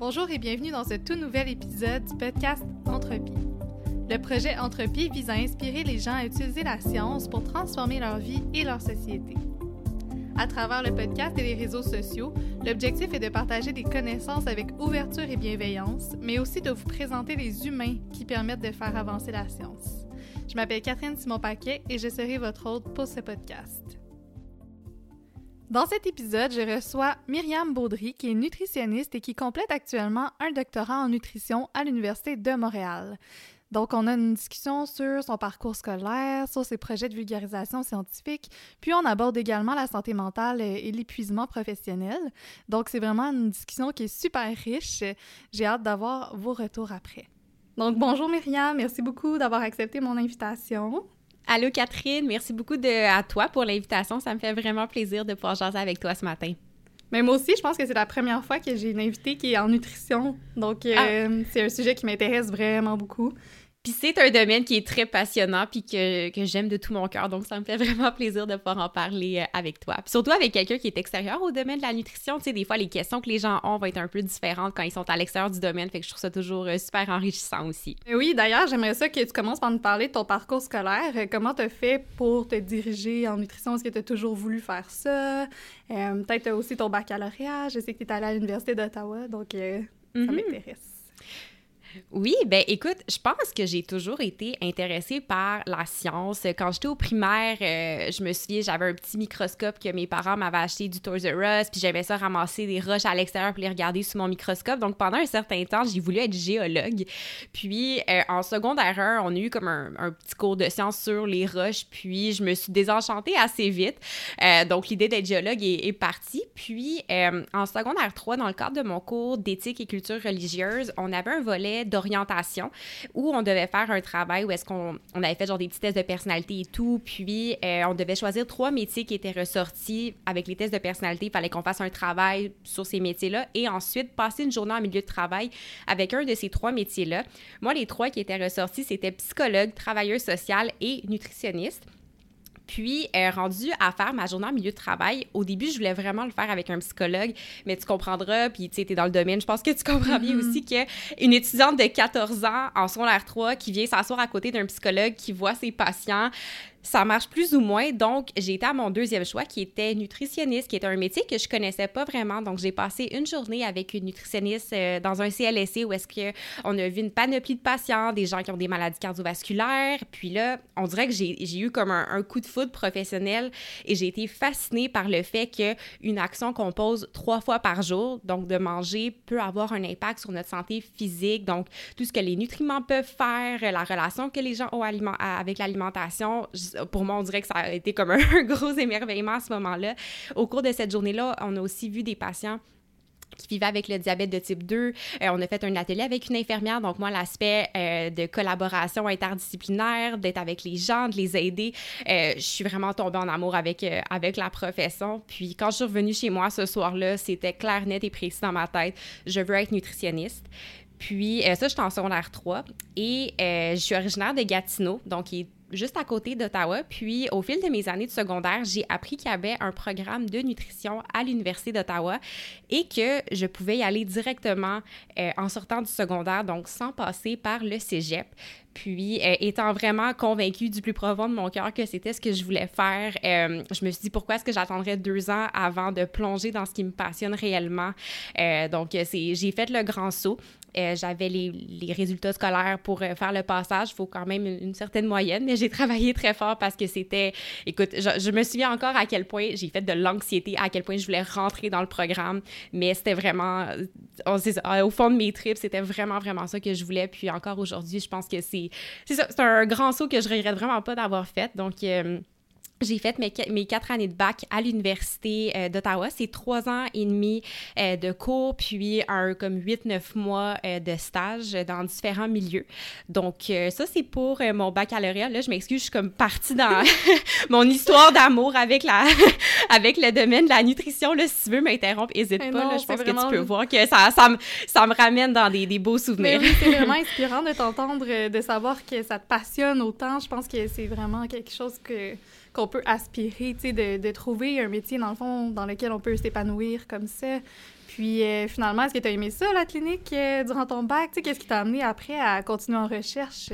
Bonjour et bienvenue dans ce tout nouvel épisode du podcast Entropie. Le projet Entropie vise à inspirer les gens à utiliser la science pour transformer leur vie et leur société. À travers le podcast et les réseaux sociaux, l'objectif est de partager des connaissances avec ouverture et bienveillance, mais aussi de vous présenter les humains qui permettent de faire avancer la science. Je m'appelle Catherine Simon-Paquet et je serai votre hôte pour ce podcast. Dans cet épisode, je reçois Myriam Baudry, qui est nutritionniste et qui complète actuellement un doctorat en nutrition à l'Université de Montréal. Donc, on a une discussion sur son parcours scolaire, sur ses projets de vulgarisation scientifique, puis on aborde également la santé mentale et l'épuisement professionnel. Donc, c'est vraiment une discussion qui est super riche. J'ai hâte d'avoir vos retours après. Donc, bonjour Myriam, merci beaucoup d'avoir accepté mon invitation. Allô Catherine, merci beaucoup de, à toi pour l'invitation. Ça me fait vraiment plaisir de pouvoir jaser avec toi ce matin. Mais moi aussi, je pense que c'est la première fois que j'ai une invitée qui est en nutrition. Donc, euh, ah. c'est un sujet qui m'intéresse vraiment beaucoup. Puis c'est un domaine qui est très passionnant puis que, que j'aime de tout mon cœur. Donc, ça me fait vraiment plaisir de pouvoir en parler euh, avec toi. Puis surtout avec quelqu'un qui est extérieur au domaine de la nutrition. Tu sais, des fois, les questions que les gens ont vont être un peu différentes quand ils sont à l'extérieur du domaine. Fait que je trouve ça toujours euh, super enrichissant aussi. Oui, d'ailleurs, j'aimerais ça que tu commences par nous parler de ton parcours scolaire. Euh, comment tu as fait pour te diriger en nutrition? Est-ce que tu as toujours voulu faire ça? Peut-être aussi ton baccalauréat. Je sais que tu es allée à l'Université d'Ottawa, donc ça mm-hmm. m'intéresse. Oui, ben écoute, je pense que j'ai toujours été intéressée par la science. Quand j'étais au primaire, euh, je me souviens, j'avais un petit microscope que mes parents m'avaient acheté du Toys R Us, puis j'avais ça ramasser des roches à l'extérieur pour les regarder sous mon microscope. Donc pendant un certain temps, j'ai voulu être géologue. Puis euh, en secondaire 1, on a eu comme un, petit cours de science sur les roches, puis je me suis désenchantée assez vite. Euh, donc l'idée d'être géologue est, est, partie. Puis en secondaire 3, dans le cadre de mon cours d'éthique et culture religieuse, on avait un volet d'orientation où on devait faire un travail où est-ce qu'on on avait fait genre des petits tests de personnalité et tout, puis euh, on devait choisir trois métiers qui étaient ressortis avec les tests de personnalité. Il fallait qu'on fasse un travail sur ces métiers-là et ensuite passer une journée en milieu de travail avec un de ces trois métiers-là. Moi, les trois qui étaient ressortis, c'était psychologue, travailleur social et nutritionniste. Puis, euh, rendu à faire ma journée en milieu de travail, au début, je voulais vraiment le faire avec un psychologue, mais tu comprendras, puis tu sais, dans le domaine, je pense que tu comprends bien mm-hmm. aussi qu'une étudiante de 14 ans en secondaire 3 qui vient s'asseoir à côté d'un psychologue qui voit ses patients, ça marche plus ou moins. Donc, j'ai été à mon deuxième choix qui était nutritionniste, qui était un métier que je connaissais pas vraiment. Donc, j'ai passé une journée avec une nutritionniste euh, dans un CLSC où est-ce qu'on a vu une panoplie de patients, des gens qui ont des maladies cardiovasculaires. Puis là, on dirait que j'ai eu comme un, coup de foudre professionnel et j'ai été fascinée par le fait qu'une action qu'on pose trois fois par jour, donc de manger, peut avoir un impact sur notre santé physique. Donc, tout ce que les nutriments peuvent faire, la relation que les gens ont avec l'alimentation pour moi, on dirait que ça a été comme un gros émerveillement à ce moment-là. Au cours de cette journée-là, on a aussi vu des patients qui vivaient avec le diabète de type 2. Euh, on a fait un atelier avec une infirmière. Donc, moi, l'aspect euh, de collaboration interdisciplinaire, d'être avec les gens, de les aider, euh, je suis vraiment tombée en amour avec, avec la profession. Puis, quand je suis revenue chez moi ce soir-là, c'était clair, net et précis dans ma tête. Je veux être nutritionniste. Puis, ça, j'étais en secondaire 3 et je suis originaire de Gatineau, donc qui est juste à côté d'Ottawa. Puis, au fil de mes années de secondaire, j'ai appris qu'il y avait un programme de nutrition à l'Université d'Ottawa et que je pouvais y aller directement euh, en sortant du secondaire, donc sans passer par le cégep. Puis, euh, étant vraiment convaincue du plus profond de mon cœur que c'était ce que je voulais faire, euh, je me suis dit pourquoi est-ce que j'attendrais deux ans avant de plonger dans ce qui me passionne réellement? donc, j'ai fait le grand saut. Euh, j'avais les, les, résultats scolaires pour euh, faire le passage. Il faut quand même une, certaine moyenne, mais j'ai travaillé très fort parce que c'était... Écoute, je, me souviens encore à quel point j'ai fait de l'anxiété, à quel point je voulais rentrer dans le programme, mais c'était vraiment... Oh, au fond de mes tripes, c'était vraiment, vraiment ça que je voulais. Puis encore aujourd'hui, je pense que c'est... C'est un grand saut que je regrette vraiment pas d'avoir fait. Donc... Euh, j'ai fait mes, mes, quatre années de bac à l'Université euh, d'Ottawa. C'est trois ans et demi euh, de cours, puis un comme huit, neuf mois euh, de stage dans différents milieux. Donc, ça, c'est pour mon baccalauréat. Là, je m'excuse, je suis comme partie dans mon histoire d'amour avec, la avec le domaine de la nutrition. Là, si tu veux m'interrompre, n'hésite pas. là, je pense que tu peux voir que ça, ça, me, ça me ramène dans des, des beaux souvenirs. c'est vraiment inspirant de t'entendre, de savoir que ça te passionne autant. Je pense que c'est vraiment quelque chose que qu'on peut aspirer, tu sais, de, trouver un métier, dans le fond, dans lequel on peut s'épanouir comme ça. Puis euh, finalement, est-ce que tu as aimé ça, la clinique, euh, durant ton bac? Tu sais, qu'est-ce qui t'a amené après à continuer en recherche?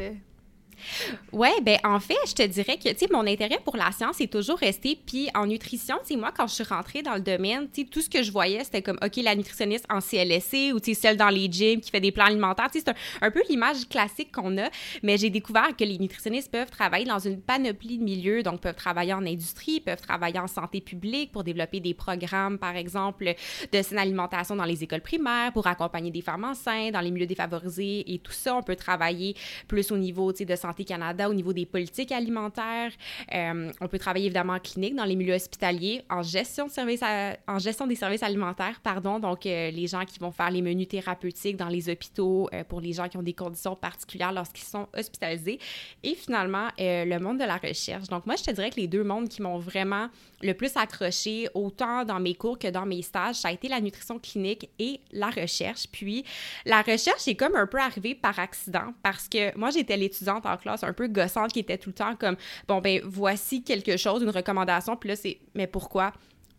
Ouais, ben en fait, je te dirais que, tu sais, mon intérêt pour la science est toujours resté. Puis en nutrition, tu sais, moi, quand je suis rentrée dans le domaine, tu sais, tout ce que je voyais, c'était comme, OK, la nutritionniste en CLSC ou, tu sais, celle dans les gyms qui fait des plans alimentaires. Tu sais, c'est un, peu l'image classique qu'on a. Mais j'ai découvert que les nutritionnistes peuvent travailler dans une panoplie de milieux. Donc, peuvent travailler en industrie, peuvent travailler en santé publique pour développer des programmes, par exemple, de saine alimentation dans les écoles primaires, pour accompagner des femmes enceintes dans les milieux défavorisés et tout ça. On peut travailler plus au niveau, tu sais, de Santé Canada au niveau des politiques alimentaires. Euh, on peut travailler évidemment en clinique, dans les milieux hospitaliers, en gestion, de services en gestion des services alimentaires, pardon, donc euh, les gens qui vont faire les menus thérapeutiques dans les hôpitaux euh, pour les gens qui ont des conditions particulières lorsqu'ils sont hospitalisés. Et finalement, le monde de la recherche. Donc moi, je te dirais que les deux mondes qui m'ont vraiment le plus accroché, autant dans mes cours que dans mes stages, ça a été la nutrition clinique et la recherche. Puis la recherche est comme un peu arrivée par accident parce que moi, j'étais l'étudiante en classe un peu gossante qui était tout le temps comme bon ben voici quelque chose, une recommandation, puis là c'est mais pourquoi?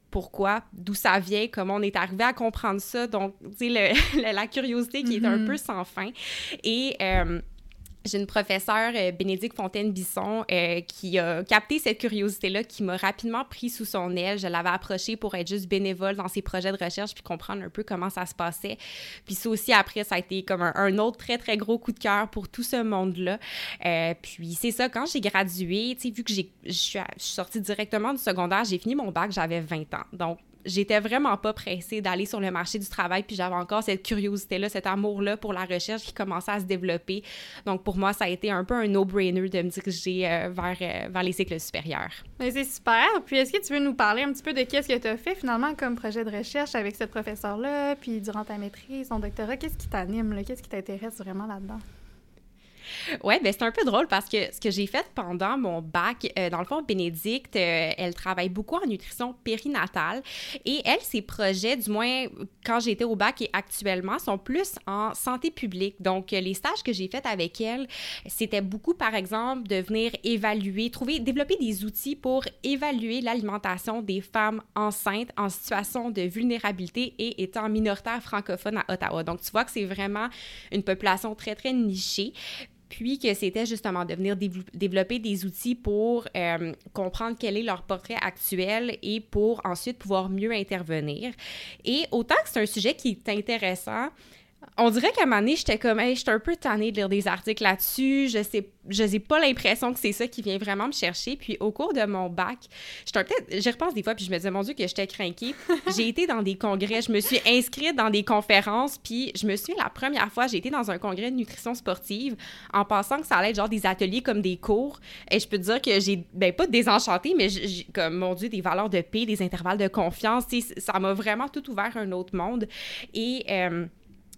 Pourquoi, d'où ça vient, comment on est arrivé à comprendre ça? Donc, tu sais, la curiosité qui est un mm-hmm. peu sans fin. Et euh, j'ai une professeure, euh, Bénédicte Fontaine-Bisson, euh, qui a capté cette curiosité-là, qui m'a rapidement pris sous son aile. Je l'avais approchée pour être juste bénévole dans ses projets de recherche puis comprendre un peu comment ça se passait. Puis ça aussi, après, ça a été comme un, autre très, très gros coup de cœur pour tout ce monde-là. Euh, puis c'est ça, quand j'ai gradué, tu sais, vu que je suis sortie directement du secondaire, j'ai fini mon bac, j'avais 20 ans. Donc, j'étais vraiment pas pressée d'aller sur le marché du travail, puis j'avais encore cette curiosité-là, cet amour-là pour la recherche qui commençait à se développer. Donc, pour moi, ça a été un peu un no-brainer de me diriger euh, vers, euh, vers les cycles supérieurs. c'est super. Puis, est-ce que tu veux nous parler un petit peu de qu'est-ce que tu as fait finalement comme projet de recherche avec cette professeure-là, puis durant ta maîtrise, ton doctorat? Qu'est-ce qui t'anime, qu'est-ce qui t'intéresse vraiment là-dedans? Ouais, ben c'est un peu drôle parce que ce que j'ai fait pendant mon bac, euh, dans le fond, Bénédicte, euh, elle travaille beaucoup en nutrition périnatale et elle, ses projets, du moins quand j'étais au bac et actuellement, sont plus en santé publique. Donc, les stages que j'ai faits avec elle, c'était beaucoup, par exemple, de venir évaluer, trouver, développer des outils pour évaluer l'alimentation des femmes enceintes en situation de vulnérabilité et étant minoritaire francophone à Ottawa. Donc, tu vois que c'est vraiment une population très, très nichée puis que c'était justement de venir développer des outils pour euh, comprendre quel est leur portrait actuel et pour ensuite pouvoir mieux intervenir. Et autant que c'est un sujet qui est intéressant, on dirait qu'à un moment donné, j'étais comme, hey, j'étais un peu tannée de lire des articles là-dessus. Je sais, je n'ai pas l'impression que c'est ça qui vient vraiment me chercher. Puis au cours de mon bac, peut-être, j'y repense des fois, puis je me disais, mon Dieu, que j'étais craquée. j'ai été dans des congrès, je me suis inscrite dans des conférences, puis je me suis, la première fois, j'ai été dans un congrès de nutrition sportive en pensant que ça allait être genre des ateliers comme des cours. Et je peux te dire que j'ai, ben pas désenchanté, mais comme, mon Dieu, des valeurs de paix, des intervalles de confiance, ça m'a vraiment tout ouvert un autre monde. Et. Euh,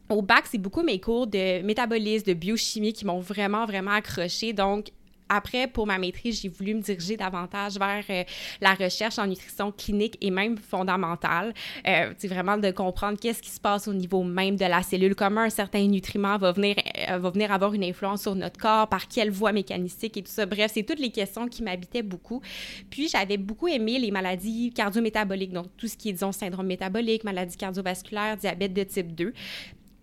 au bac, c'est beaucoup mes cours de métabolisme, de biochimie qui m'ont vraiment, vraiment accroché. Donc, après, pour ma maîtrise, j'ai voulu me diriger davantage vers euh, la recherche en nutrition clinique et même fondamentale. Euh, c'est vraiment de comprendre qu'est-ce qui se passe au niveau même de la cellule, comment un certain nutriment va venir, euh, va venir avoir une influence sur notre corps, par quelle voie mécanistique et tout ça. Bref, c'est toutes les questions qui m'habitaient beaucoup. Puis, j'avais beaucoup aimé les maladies cardiométaboliques, donc tout ce qui est, disons, syndrome métabolique, maladie cardiovasculaire, diabète de type 2.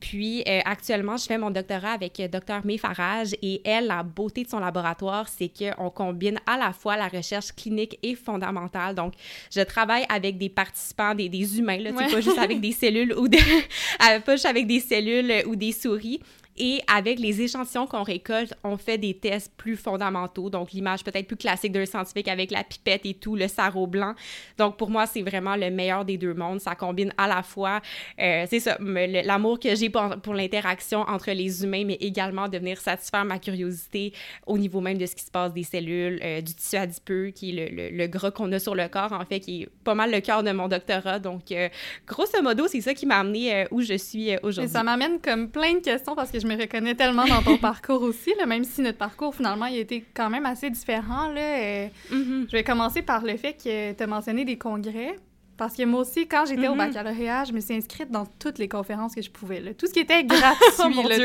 Puis euh, actuellement, je fais mon doctorat avec euh, Dr. May Farage et elle, la beauté de son laboratoire, c'est qu'on combine à la fois la recherche clinique et fondamentale. Donc, je travaille avec des participants, des, des humains, là, pas juste avec des cellules ou des, pas juste avec des cellules ou des souris. Et avec les échantillons qu'on récolte, on fait des tests plus fondamentaux. Donc, l'image peut-être plus classique d'un scientifique avec la pipette et tout, le sarreau blanc. Donc, pour moi, c'est vraiment le meilleur des deux mondes. Ça combine à la fois, euh, c'est ça, l'amour que j'ai pour, l'interaction entre les humains, mais également de venir satisfaire ma curiosité au niveau même de ce qui se passe des cellules, euh, du tissu adipeux, qui est le, le, gras qu'on a sur le corps, en fait, qui est pas mal le cœur de mon doctorat. Donc, euh, grosso modo, c'est ça qui m'a amené où je suis aujourd'hui. Ça m'amène comme plein de questions parce que je me reconnais tellement dans ton parcours aussi, là, même si notre parcours, finalement, il a été quand même assez différent. Là, euh, mm-hmm. Je vais commencer par le fait que tu as mentionné des congrès. Parce que moi aussi, quand j'étais au Mhm. baccalauréat, je me suis inscrite dans toutes les conférences que je pouvais. là. Tout ce qui était gratuit. Oh là.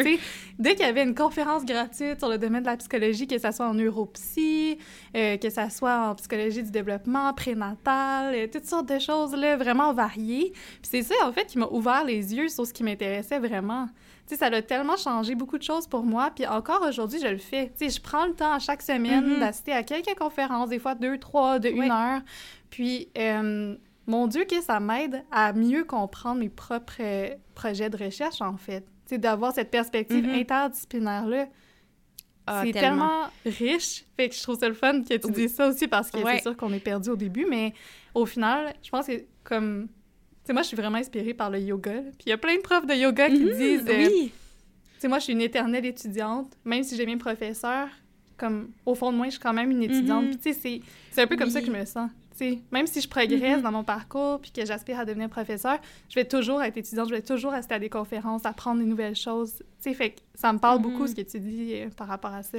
Dès qu'il y avait une conférence gratuite sur le domaine de la psychologie, que ça soit en neuropsy, euh, que ça soit en psychologie du développement, prénatal, euh, toutes sortes de choses là, vraiment variées. Puis c'est ça, en fait, qui m'a ouvert les yeux sur ce qui m'intéressait vraiment. Sais, ça a tellement changé beaucoup de choses pour moi. Puis encore aujourd'hui, je le fais. Tu sais, je prends le temps à chaque semaine Mhm. d'assister à quelques conférences, des fois deux, trois, de une heure. Puis, euh, mon Dieu, que ça m'aide à mieux comprendre mes propres euh, projets de recherche, en fait. Tu sais, d'avoir cette perspective Mhm. interdisciplinaire-là. Ah, c'est tellement riche. Fait que je trouve ça le fun que tu Oui. dises ça aussi parce que Ouais. c'est sûr qu'on est perdu au début, mais au final, je pense que comme. Tu sais, moi, je suis vraiment inspirée par le yoga. Puis il y a plein de profs de yoga qui Mhm, disent. euh, Oui. tu sais, moi, je suis une éternelle étudiante. Même si j'ai mes professeurs, comme, au fond de moi, je suis quand même une étudiante. Mhm. Puis, tu sais, c'est- un peu comme ça que je me sens. Tu sais, même si je progresse Mhm. dans mon parcours puis que j'aspire à devenir professeur, je vais toujours être étudiante, je vais toujours rester à des conférences, apprendre des nouvelles choses. Tu sais, fait que ça me parle beaucoup Mhm. ce que tu dis euh, par rapport à ça.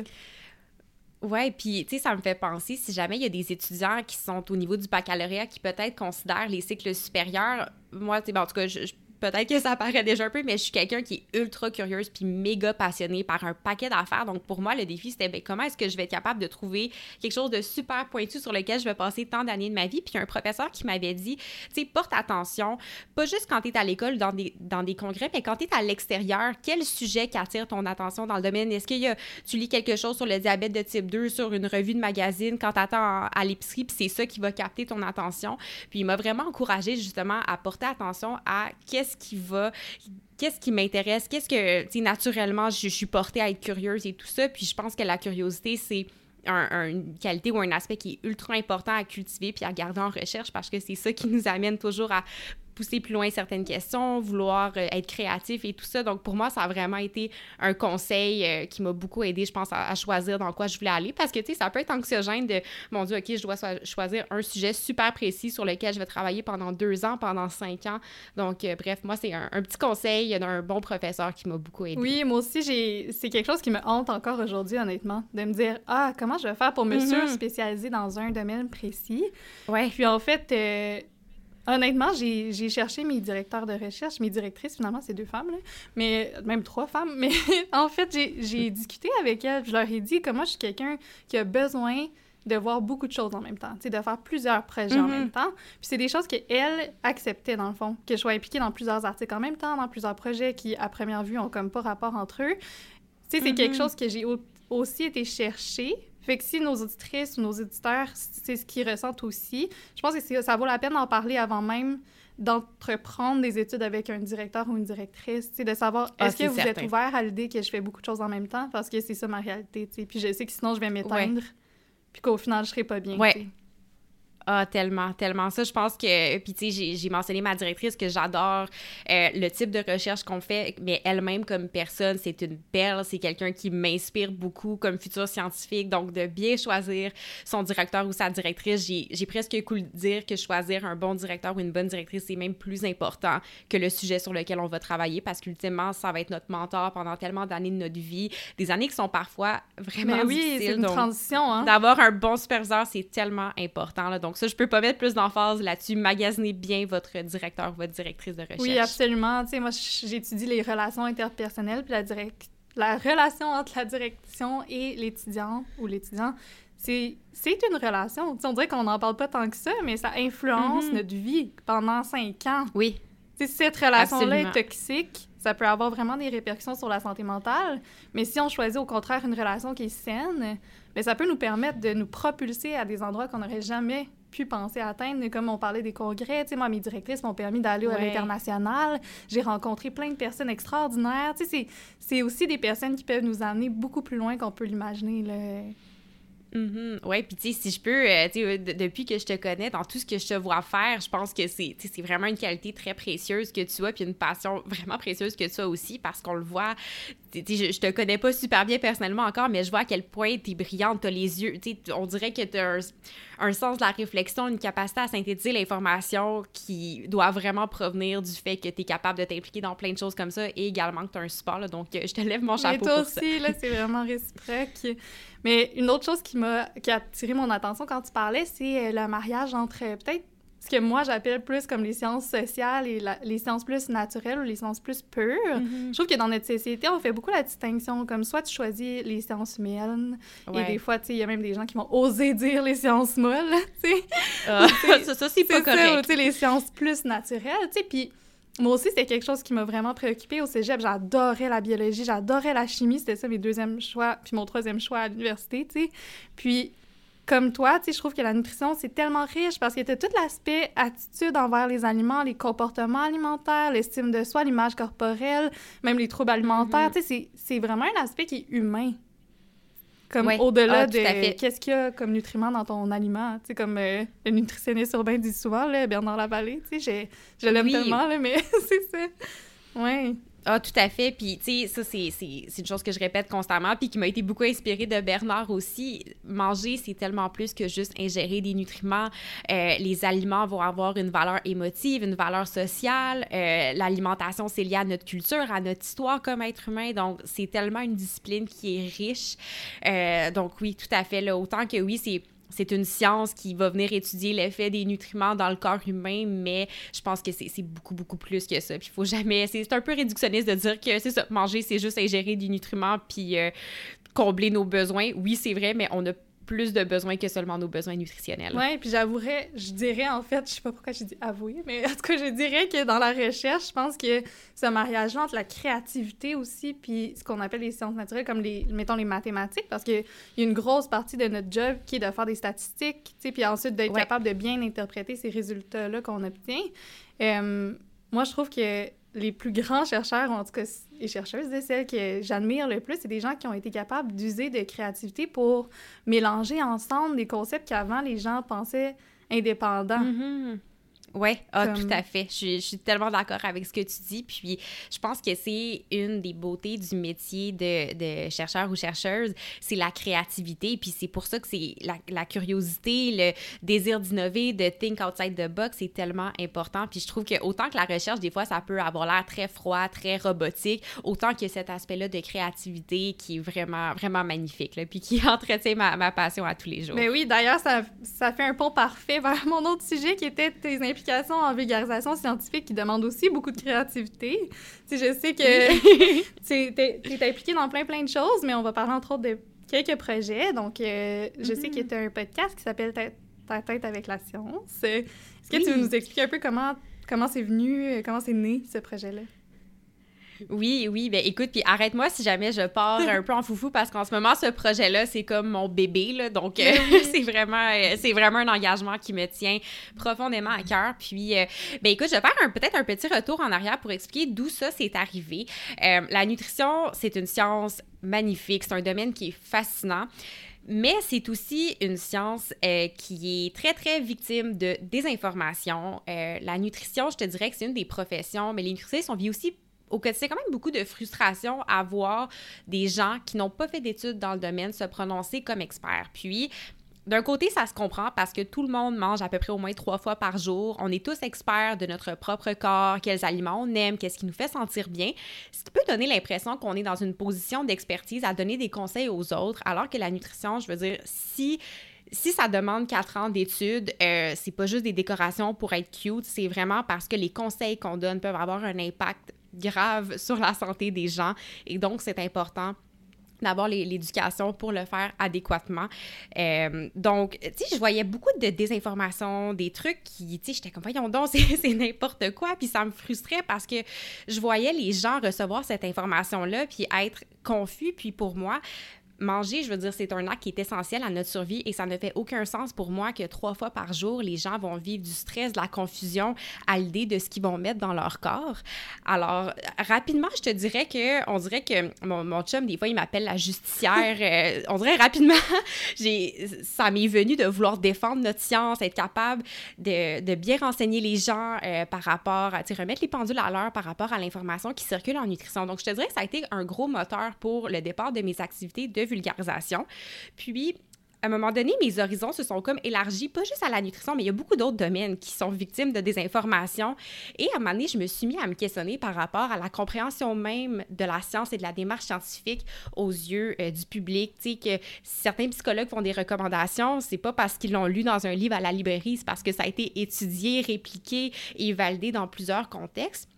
Ouais, puis tu sais, ça me fait penser, si jamais il y a des étudiants qui sont au niveau du baccalauréat qui peut-être considèrent les cycles supérieurs, moi, tu sais, ben, en tout cas, je- peut-être que ça paraît déjà un peu, mais je suis quelqu'un qui est ultra curieuse puis méga passionnée par un paquet d'affaires. Donc, pour moi, le défi, c'était ben, comment est-ce que je vais être capable de trouver quelque chose de super pointu sur lequel je vais passer tant d'années de ma vie? Puis, un professeur qui m'avait dit, tu sais, porte attention, pas juste quand tu es à l'école dans des, dans des congrès, mais quand tu es à l'extérieur, quel sujet qui attire ton attention dans le domaine? Est-ce a, tu lis quelque chose sur le diabète de type 2 sur une revue de magazine quand tu attends à l'épicerie, puis c'est ça qui va capter ton attention? Puis il m'a vraiment encouragé justement à porter attention à qu'est-ce qui va qu'est-ce qui m'intéresse, qu'est-ce que, tu sais, naturellement, je, suis portée à être curieuse et tout ça. Puis je pense que la curiosité, c'est un- un- une qualité ou un aspect qui est ultra important à cultiver puis à garder en recherche parce que c'est ça qui nous amène toujours à pousser plus loin certaines questions, vouloir euh, être créatif et tout ça. Donc, pour moi, ça a vraiment été un conseil euh, qui m'a beaucoup aidé, je pense, à, à choisir dans quoi je voulais aller parce que, tu sais, ça peut être anxiogène de, mon Dieu, OK, je dois so- choisir un sujet super précis sur lequel je vais travailler pendant deux ans, pendant cinq ans. Donc, euh, bref, moi, c'est un, un petit conseil d'un bon professeur qui m'a beaucoup aidé. Oui, moi aussi, j'ai... c'est quelque chose qui me hante encore aujourd'hui, honnêtement, de me dire Ah, comment je vais faire pour me Mhm. sur-spécialiser dans un domaine précis? Ouais. Puis en fait, honnêtement, j'ai cherché mes directeurs de recherche, mes directrices, finalement, c'est deux femmes, là, mais même trois femmes. Mais en fait, j'ai- discuté avec elles, je leur ai dit comment je suis quelqu'un qui a besoin de voir beaucoup de choses en même temps, de faire plusieurs projets en Mhm. même temps. Puis c'est des choses qu'elles acceptaient, dans le fond, que je sois impliquée dans plusieurs articles en même temps, dans plusieurs projets qui, à première vue, ont comme pas rapport entre eux. Tu sais, c'est quelque Mhm. chose que j'ai au- aussi été chercher. Fait que si nos auditrices ou nos éditeurs, c'est ce qu'ils ressentent aussi, je pense que ça vaut la peine d'en parler avant même d'entreprendre des études avec un directeur ou une directrice, de savoir Ah, est-ce que vous certain. êtes ouvert à l'idée que je fais beaucoup de choses en même temps? Parce que c'est ça ma réalité. Puis je sais que sinon je vais m'éteindre, puis qu'au final je serai pas bien. Ouais. Ah, tellement, tellement. Ça, je pense que. Puis, tu sais, j'ai- mentionné ma directrice que j'adore euh, le type de recherche qu'on fait, mais elle-même, comme personne, c'est une perle. C'est quelqu'un qui m'inspire beaucoup comme futur scientifique. Donc, de bien choisir son directeur ou sa directrice, j'ai presque le coup de dire que choisir un bon directeur ou une bonne directrice, c'est même plus important que le sujet sur lequel on va travailler parce qu'ultimement, ça va être notre mentor pendant tellement d'années de notre vie. Des années qui sont parfois vraiment Mais oui, c'est difficiles. une donc- transition, hein. D'avoir un bon superviseur, c'est tellement important. Là. Donc ça, je peux pas mettre plus d'emphase là-dessus. Magasinez bien votre directeur ou votre directrice de recherche. Oui, absolument. Tu sais, moi, j'étudie les relations interpersonnelles, puis la, direct... la relation entre la direction et l'étudiant ou l'étudiant, c'est une relation. Tu sais, on dirait qu'on n'en parle pas tant que ça, mais ça influence Mhm. notre vie pendant cinq ans. Oui, Tu sais, cette relation-là est toxique, ça peut avoir vraiment des répercussions sur la santé mentale, mais si on choisit au contraire une relation qui est saine, bien, ça peut nous permettre de nous propulser à des endroits qu'on n'aurait jamais pu penser atteindre, comme on parlait des congrès. Tu sais, moi, mes directrices m'ont permis d'aller à l'international. J'ai rencontré plein de personnes extraordinaires. Tu sais, c'est- aussi des personnes qui peuvent nous amener beaucoup plus loin qu'on peut l'imaginer. là. Mhm. Ouais, puis tu sais, si je peux, euh, tu sais, de- depuis que je te connais, dans tout ce que je te vois faire, je pense que c'est, vraiment une qualité très précieuse que tu as, puis une passion vraiment précieuse que tu as aussi, parce qu'on le voit. Tu sais, je, je te connais pas super bien personnellement encore, mais je vois à quel point tu es brillante, tu as les yeux, tu sais, on dirait que tu as un, un sens de la réflexion, une capacité à synthétiser l'information qui doit vraiment provenir du fait que tu es capable de t'impliquer dans plein de choses comme ça et également que tu as un support, là, donc euh, je te lève mon Mais chapeau toi pour ça. là, c'est vraiment réciproque. Mais une autre chose qui m'a qui a attiré mon attention quand tu parlais, c'est euh, le mariage entre euh, peut-être ce que moi j'appelle plus comme les sciences sociales et les sciences plus naturelles ou les sciences plus pures. Mm-hmm. Je trouve que dans notre société, on fait beaucoup la distinction, comme soit tu choisis les sciences humaines, et des fois, tu sais, il y a même des gens qui vont oser dire les sciences molles, tu sais. Ah, ça, ça c'est pas correct. sais, les sciences plus naturelles, tu sais, puis moi aussi, c'était quelque chose qui m'a vraiment préoccupée au cégep. J'adorais la biologie, j'adorais la chimie. C'était ça mes deuxièmes choix, puis mon troisième choix à l'université, tu sais. Puis comme toi, tu sais, je trouve que la nutrition, c'est tellement riche parce qu'il y a tout l'aspect attitude envers les aliments, les comportements alimentaires, l'estime de soi, l'image corporelle, même les troubles alimentaires. Tu sais, c'est vraiment un aspect qui est humain. Comme au-delà ah, de qu'est-ce qu'il y a comme nutriments dans ton aliment. Tu sais, comme euh, le nutritionniste urbain dit souvent, là, Bernard Lavallée, tu sais, je l'aime tellement, là, mais c'est ça. Ouais. Ah, tout à fait. Puis, tu sais, ça, c'est une chose que je répète constamment, puis qui m'a été beaucoup inspirée de Bernard aussi. Manger, c'est tellement plus que juste ingérer des nutriments. Euh, les aliments vont avoir une valeur émotive, une valeur sociale. Euh, l'alimentation, c'est lié à notre culture, à notre histoire comme être humain. Donc, c'est tellement une discipline qui est riche. Euh, donc, oui, tout à fait. Autant que oui, c'est c'est une science qui va venir étudier l'effet des nutriments dans le corps humain, mais je pense que c'est beaucoup, beaucoup plus que ça. Puis il faut jamais. C'est un peu réductionniste de dire que c'est ça, manger, c'est juste ingérer des nutriments puis euh, combler nos besoins. Oui, c'est vrai, mais on a plus de besoins que seulement nos besoins nutritionnels. Oui, puis j'avouerais, je dirais en fait, je sais pas pourquoi j'ai dit avouer, mais en tout cas, je dirais que dans la recherche, je pense que ce mariage-là entre la créativité aussi, puis ce qu'on appelle les sciences naturelles, comme les, mettons les mathématiques, parce qu'il y a une grosse partie de notre job qui est de faire des statistiques, tu sais, puis ensuite d'être capable de bien interpréter ces résultats-là qu'on obtient. Euh, moi, je trouve que les plus grands chercheurs, en tout cas, et chercheuses, celles que j'admire le plus, c'est des gens qui ont été capables d'user de créativité pour mélanger ensemble des concepts qu'avant les gens pensaient indépendants. Mm-hmm. Oui, ah, tout à fait. Je, suis tellement d'accord avec ce que tu dis. Puis, je pense que c'est une des beautés du métier de, de chercheur ou chercheuse, c'est la créativité. Puis, c'est pour ça que c'est la, la, curiosité, le désir d'innover, de think outside the box, c'est tellement important. Puis, je trouve que autant que la recherche, des fois, ça peut avoir l'air très froid, très robotique, autant que cet aspect-là de créativité qui est vraiment, vraiment magnifique, là, puis qui entretient ma, ma passion à tous les jours. Mais oui, d'ailleurs, ça, ça fait un pont parfait vers mon autre sujet qui était tes implications en vulgarisation scientifique qui demande aussi beaucoup de créativité. Tu je sais que tu es, impliqué dans plein, plein de choses, mais on va parler entre autres de quelques projets. Donc, euh, je sais qu'il y a un podcast qui s'appelle Ta tête avec la science. Est-ce que tu veux nous expliquer un peu comment comment c'est venu, comment c'est né ce projet-là? Oui, oui. Ben écoute, puis arrête-moi si jamais je pars un peu en foufou parce qu'en ce moment, ce projet-là, c'est comme mon bébé, là. Donc, ben euh, c'est vraiment, euh, c'est vraiment un engagement qui me tient profondément à cœur. Puis, euh, ben écoute, je vais faire peut-être un petit retour en arrière pour expliquer d'où ça s'est arrivé. la nutrition, c'est une science magnifique. C'est un domaine qui est fascinant. Mais c'est aussi une science qui est très, très victime de désinformation. la nutrition, je te dirais que c'est une des professions, mais les nutritionnistes, on vit aussi au quotidien, quand même beaucoup de frustration à voir des gens qui n'ont pas fait d'études dans le domaine se prononcer comme experts. Puis, d'un côté, ça se comprend parce que tout le monde mange à peu près au moins trois fois par jour. On est tous experts de notre propre corps, quels aliments on aime, qu'est-ce qui nous fait sentir bien. Ce qui peut donner l'impression qu'on est dans une position d'expertise à donner des conseils aux autres, alors que la nutrition, je veux dire, si si ça demande quatre ans d'études, euh, c'est pas juste des décorations pour être cute, c'est vraiment parce que les conseils qu'on donne peuvent avoir un impact grave sur la santé des gens. Et donc, c'est important d'avoir l'éducation pour le faire adéquatement. Euh, donc, tu sais, je voyais beaucoup de désinformation, des trucs qui, tu sais, j'étais comme, voyons donc, c'est n'importe quoi. Puis ça me frustrait parce que je voyais les gens recevoir cette information-là puis être confus. Puis pour moi, manger, je veux dire, c'est un acte qui est essentiel à notre survie et ça ne fait aucun sens pour moi que trois fois par jour, les gens vont vivre du stress, de la confusion à l'idée de ce qu'ils vont mettre dans leur corps. Alors, rapidement, je te dirais que, on dirait que mon, mon chum, des fois, il m'appelle la justicière. Euh, on dirait rapidement, j'ai, ça m'est venu de vouloir défendre notre science, être capable de, de bien renseigner les gens euh, par rapport à, remettre les pendules à l'heure par rapport à l'information qui circule en nutrition. Donc, je te dirais que ça a été un gros moteur pour le départ de mes activités de Puis, à un moment donné, mes horizons se sont comme élargis, pas juste à la nutrition, mais il y a beaucoup d'autres domaines qui sont victimes de désinformation. Et à un moment donné, je me suis mis à me questionner par rapport à la compréhension même de la science et de la démarche scientifique aux yeux euh, du public. Tu sais, que certains psychologues font des recommandations, c'est pas parce qu'ils l'ont lu dans un livre à la librairie, c'est parce que ça a été étudié, répliqué et validé dans plusieurs contextes.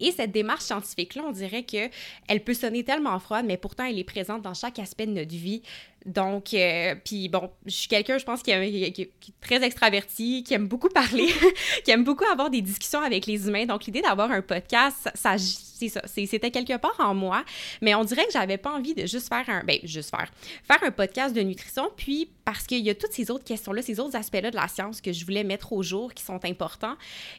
Et cette démarche scientifique-là, on dirait qu'elle peut sonner tellement froide, mais pourtant elle est présente dans chaque aspect de notre vie. Donc, euh, puis bon, je suis quelqu'un, je pense, qui, est très extraverti, qui aime beaucoup parler, qui aime beaucoup avoir des discussions avec les humains. Donc, l'idée d'avoir un podcast, ça, c'était quelque part en moi. Mais on dirait que j'avais pas envie de juste faire un, ben, juste faire, faire un podcast de nutrition. Puis, parce qu'il y a toutes ces autres questions-là, ces autres aspects-là de la science que je voulais mettre au jour qui sont importants.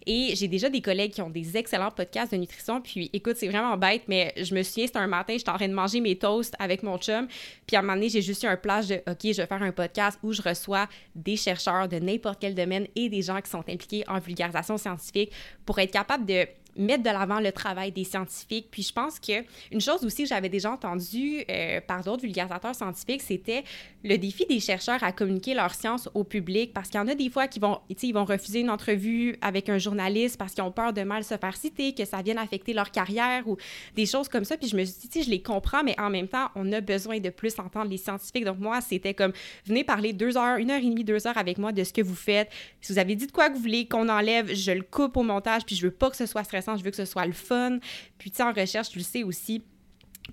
Et j'ai déjà des collègues qui ont des excellents podcasts de nutrition. Puis, écoute, c'est vraiment bête, mais je me souviens, c'était un matin, j'étais en train de manger mes toasts avec mon chum. Puis, à un moment donné, j'ai juste eu un plage de OK, je vais faire un podcast où je reçois des chercheurs de n'importe quel domaine et des gens qui sont impliqués en vulgarisation scientifique pour être capable de mettre de l'avant le travail des scientifiques. Puis je pense que une chose aussi que j'avais déjà entendue euh, par d'autres vulgarisateurs scientifiques, c'était le défi des chercheurs à communiquer leur science au public parce qu'il y en a des fois qui vont, ils vont refuser une entrevue avec un journaliste parce qu'ils ont peur de mal se faire citer, que ça vienne affecter leur carrière ou des choses comme ça. Puis je me suis dit, je les comprends, mais en même temps, on a besoin de plus entendre les scientifiques. Donc moi, c'était comme, venez parler deux heures, une heure et demie, deux heures avec moi de ce que vous faites. Si vous avez dit de quoi que vous voulez qu'on enlève, je le coupe au montage, puis je veux pas que ce soit stressant, je veux que ce soit le fun. Puis tu sais, en recherche, tu le sais aussi,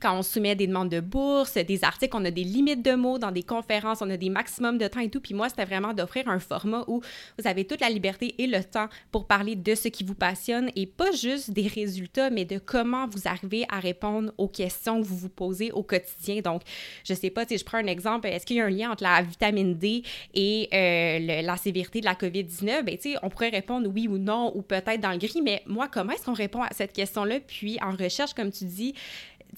quand on soumet des demandes de bourse, des articles, on a des limites de mots dans des conférences, on a des maximums de temps et tout. Puis moi, c'était vraiment d'offrir un format où vous avez toute la liberté et le temps pour parler de ce qui vous passionne et pas juste des résultats, mais de comment vous arrivez à répondre aux questions que vous vous posez au quotidien. Donc, je sais pas, si je prends un exemple, est-ce qu'il y a un lien entre la vitamine D et euh, la sévérité de la COVID-19? Bien, tu sais, on pourrait répondre oui ou non ou peut-être dans le gris, mais moi, comment est-ce qu'on répond à cette question-là? Puis, en recherche, comme tu dis,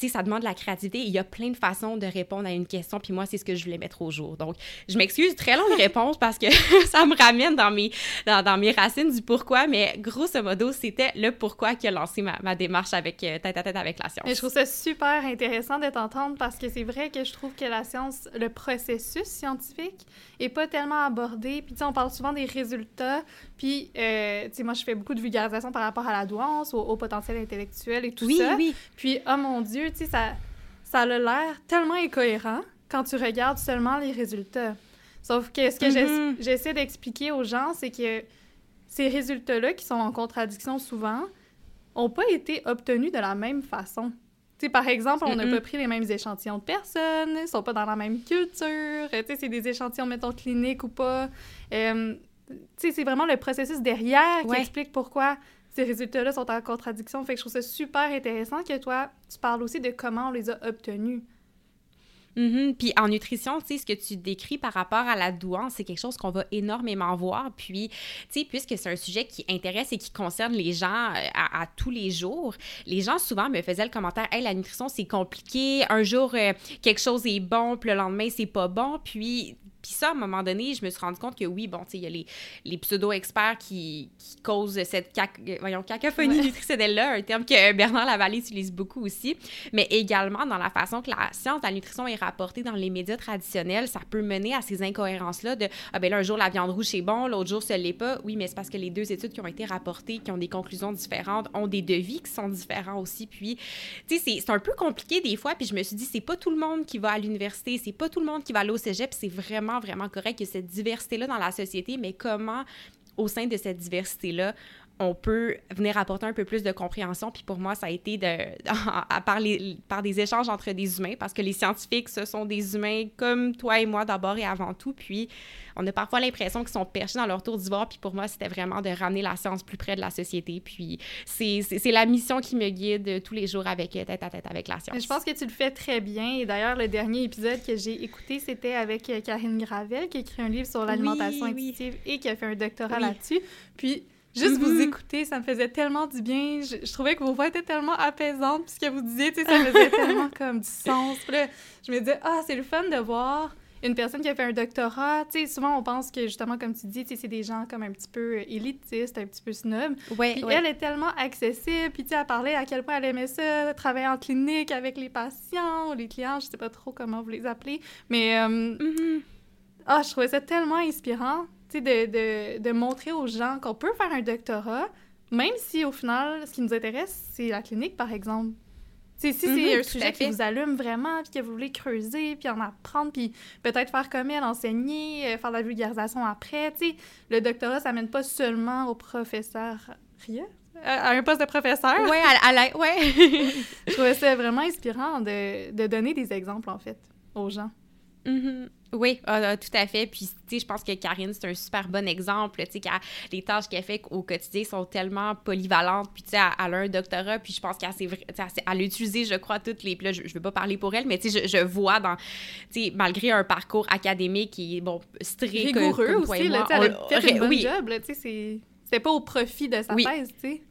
sais, ça demande de la créativité. Il y a plein de façons de répondre à une question, puis moi, c'est ce que je voulais mettre au jour. Donc, je m'excuse, très longue réponse parce que ça me ramène dans mes, dans, mes racines du pourquoi, mais grosso modo, c'était le pourquoi qui a lancé ma, démarche avec euh, tête à tête avec la science. Et je trouve ça super intéressant de t'entendre parce que c'est vrai que je trouve que la science, le processus scientifique, est pas tellement abordé. Puis, tu sais, on parle souvent des résultats, puis, euh, tu sais, moi, je fais beaucoup de vulgarisation par rapport à la douance, au, potentiel intellectuel et tout oui, ça. Oui, oui. Puis, oh mon Dieu, tu sais, ça, ça a l'air tellement incohérent quand tu regardes seulement les résultats. Sauf que ce que mm-hmm. j'essaie d'expliquer aux gens, c'est que ces résultats-là, qui sont en contradiction souvent, n'ont pas été obtenus de la même façon. sais, par exemple, on n'a pas pris les mêmes échantillons de personnes, ils sont pas dans la même culture, c'est des échantillons, mettons, cliniques ou pas. Euh, c'est vraiment le processus derrière qui explique pourquoi ces résultats-là sont en contradiction. Fait que je trouve ça super intéressant que toi, tu parles aussi de comment on les a obtenus. Mm-hmm. Puis en nutrition, tu sais, ce que tu décris par rapport à la douance, c'est quelque chose qu'on va énormément voir. Puis, tu sais, puisque c'est un sujet qui intéresse et qui concerne les gens euh, à, tous les jours, les gens souvent me faisaient le commentaire Hey, la nutrition, c'est compliqué. Un jour, euh, quelque chose est bon, puis le lendemain, c'est pas bon. Puis, puis ça, à un moment donné, je me suis rendu compte que oui, bon, tu sais, il y a les, les pseudo-experts qui, qui, causent cette voyons, cacophonie nutritionnelle-là, un terme que Bernard Lavallée utilise beaucoup aussi, mais également dans la façon que la science de la nutrition est rapportée dans les médias traditionnels, ça peut mener à ces incohérences-là de Ah ben là, un jour, la viande rouge, c'est bon, l'autre jour, ce l'est pas. Oui, mais c'est parce que les deux études qui ont été rapportées, qui ont des conclusions différentes, ont des devis qui sont différents aussi. Puis, tu sais, c'est un peu compliqué des fois, puis je me suis dit, c'est pas tout le monde qui va à l'université, c'est pas tout le monde qui va aller au cégep, c'est vraiment vraiment, correct, que cette diversité-là dans la société, mais comment, au sein de cette diversité-là, on peut venir apporter un peu plus de compréhension. Puis pour moi, ça a été de, à, par, par des échanges entre des humains, parce que les scientifiques, ce sont des humains comme toi et moi d'abord et avant tout. Puis on a parfois l'impression qu'ils sont perchés dans leur tour d'ivoire. Puis pour moi, c'était vraiment de ramener la science plus près de la société. Puis c'est la mission qui me guide tous les jours avec tête à tête avec la science. Je pense que tu le fais très bien. Et d'ailleurs, le dernier épisode que j'ai écouté, c'était avec Karine Gravel, qui a écrit un livre sur l'alimentation intuitive et qui a fait un doctorat là-dessus. Puis Juste vous mm-hmm. écouter, ça me faisait tellement du bien. Je, trouvais que vos voix étaient tellement apaisantes. Puis ce que vous disiez, tu sais, ça faisait tellement comme du sens. Puis là, je me disais, ah, c'est le fun de voir une personne qui a fait un doctorat. Tu sais, souvent, on pense que, justement, comme tu dis, tu sais, c'est des gens comme un petit peu élitistes, un petit peu snob. Ouais, puis ouais. elle est tellement accessible. Puis, tu sais, elle parlait à quel point elle aimait ça, travailler en clinique avec les patients ou les clients. Je sais pas trop comment vous les appelez. Mais... Euh, mm-hmm Ah, je trouvais ça tellement inspirant, de, de, de montrer aux gens qu'on peut faire un doctorat, même si au final, ce qui nous intéresse, c'est la clinique, par exemple. si c'est mhm, un sujet qui vous allume vraiment, puis que vous voulez creuser, puis en apprendre, puis peut-être faire comme elle, enseigner, euh, faire de la vulgarisation après, le doctorat, ça mène pas seulement au professeur rien à un poste de professeur. Oui, à, la... ouais. je trouvais ça vraiment inspirant de, de, donner des exemples, en fait, aux gens. Mm-hmm. Oui, ah, ah, tout à fait. Puis, tu sais, je pense que Karine, c'est un super bon exemple. Tu sais, les tâches qu'elle fait au quotidien sont tellement polyvalentes. Puis, tu sais, elle, a un doctorat. Puis, je pense qu'elle a utilisé, je crois, toutes les. Puis là, je ne veux pas parler pour elle, mais tu sais, je, vois dans. Tu sais, malgré un parcours académique qui est, bon, strict. Rigoureux aussi, là, elle a fait un bon job, Tu sais, c'était pas au profit de sa thèse, tu sais.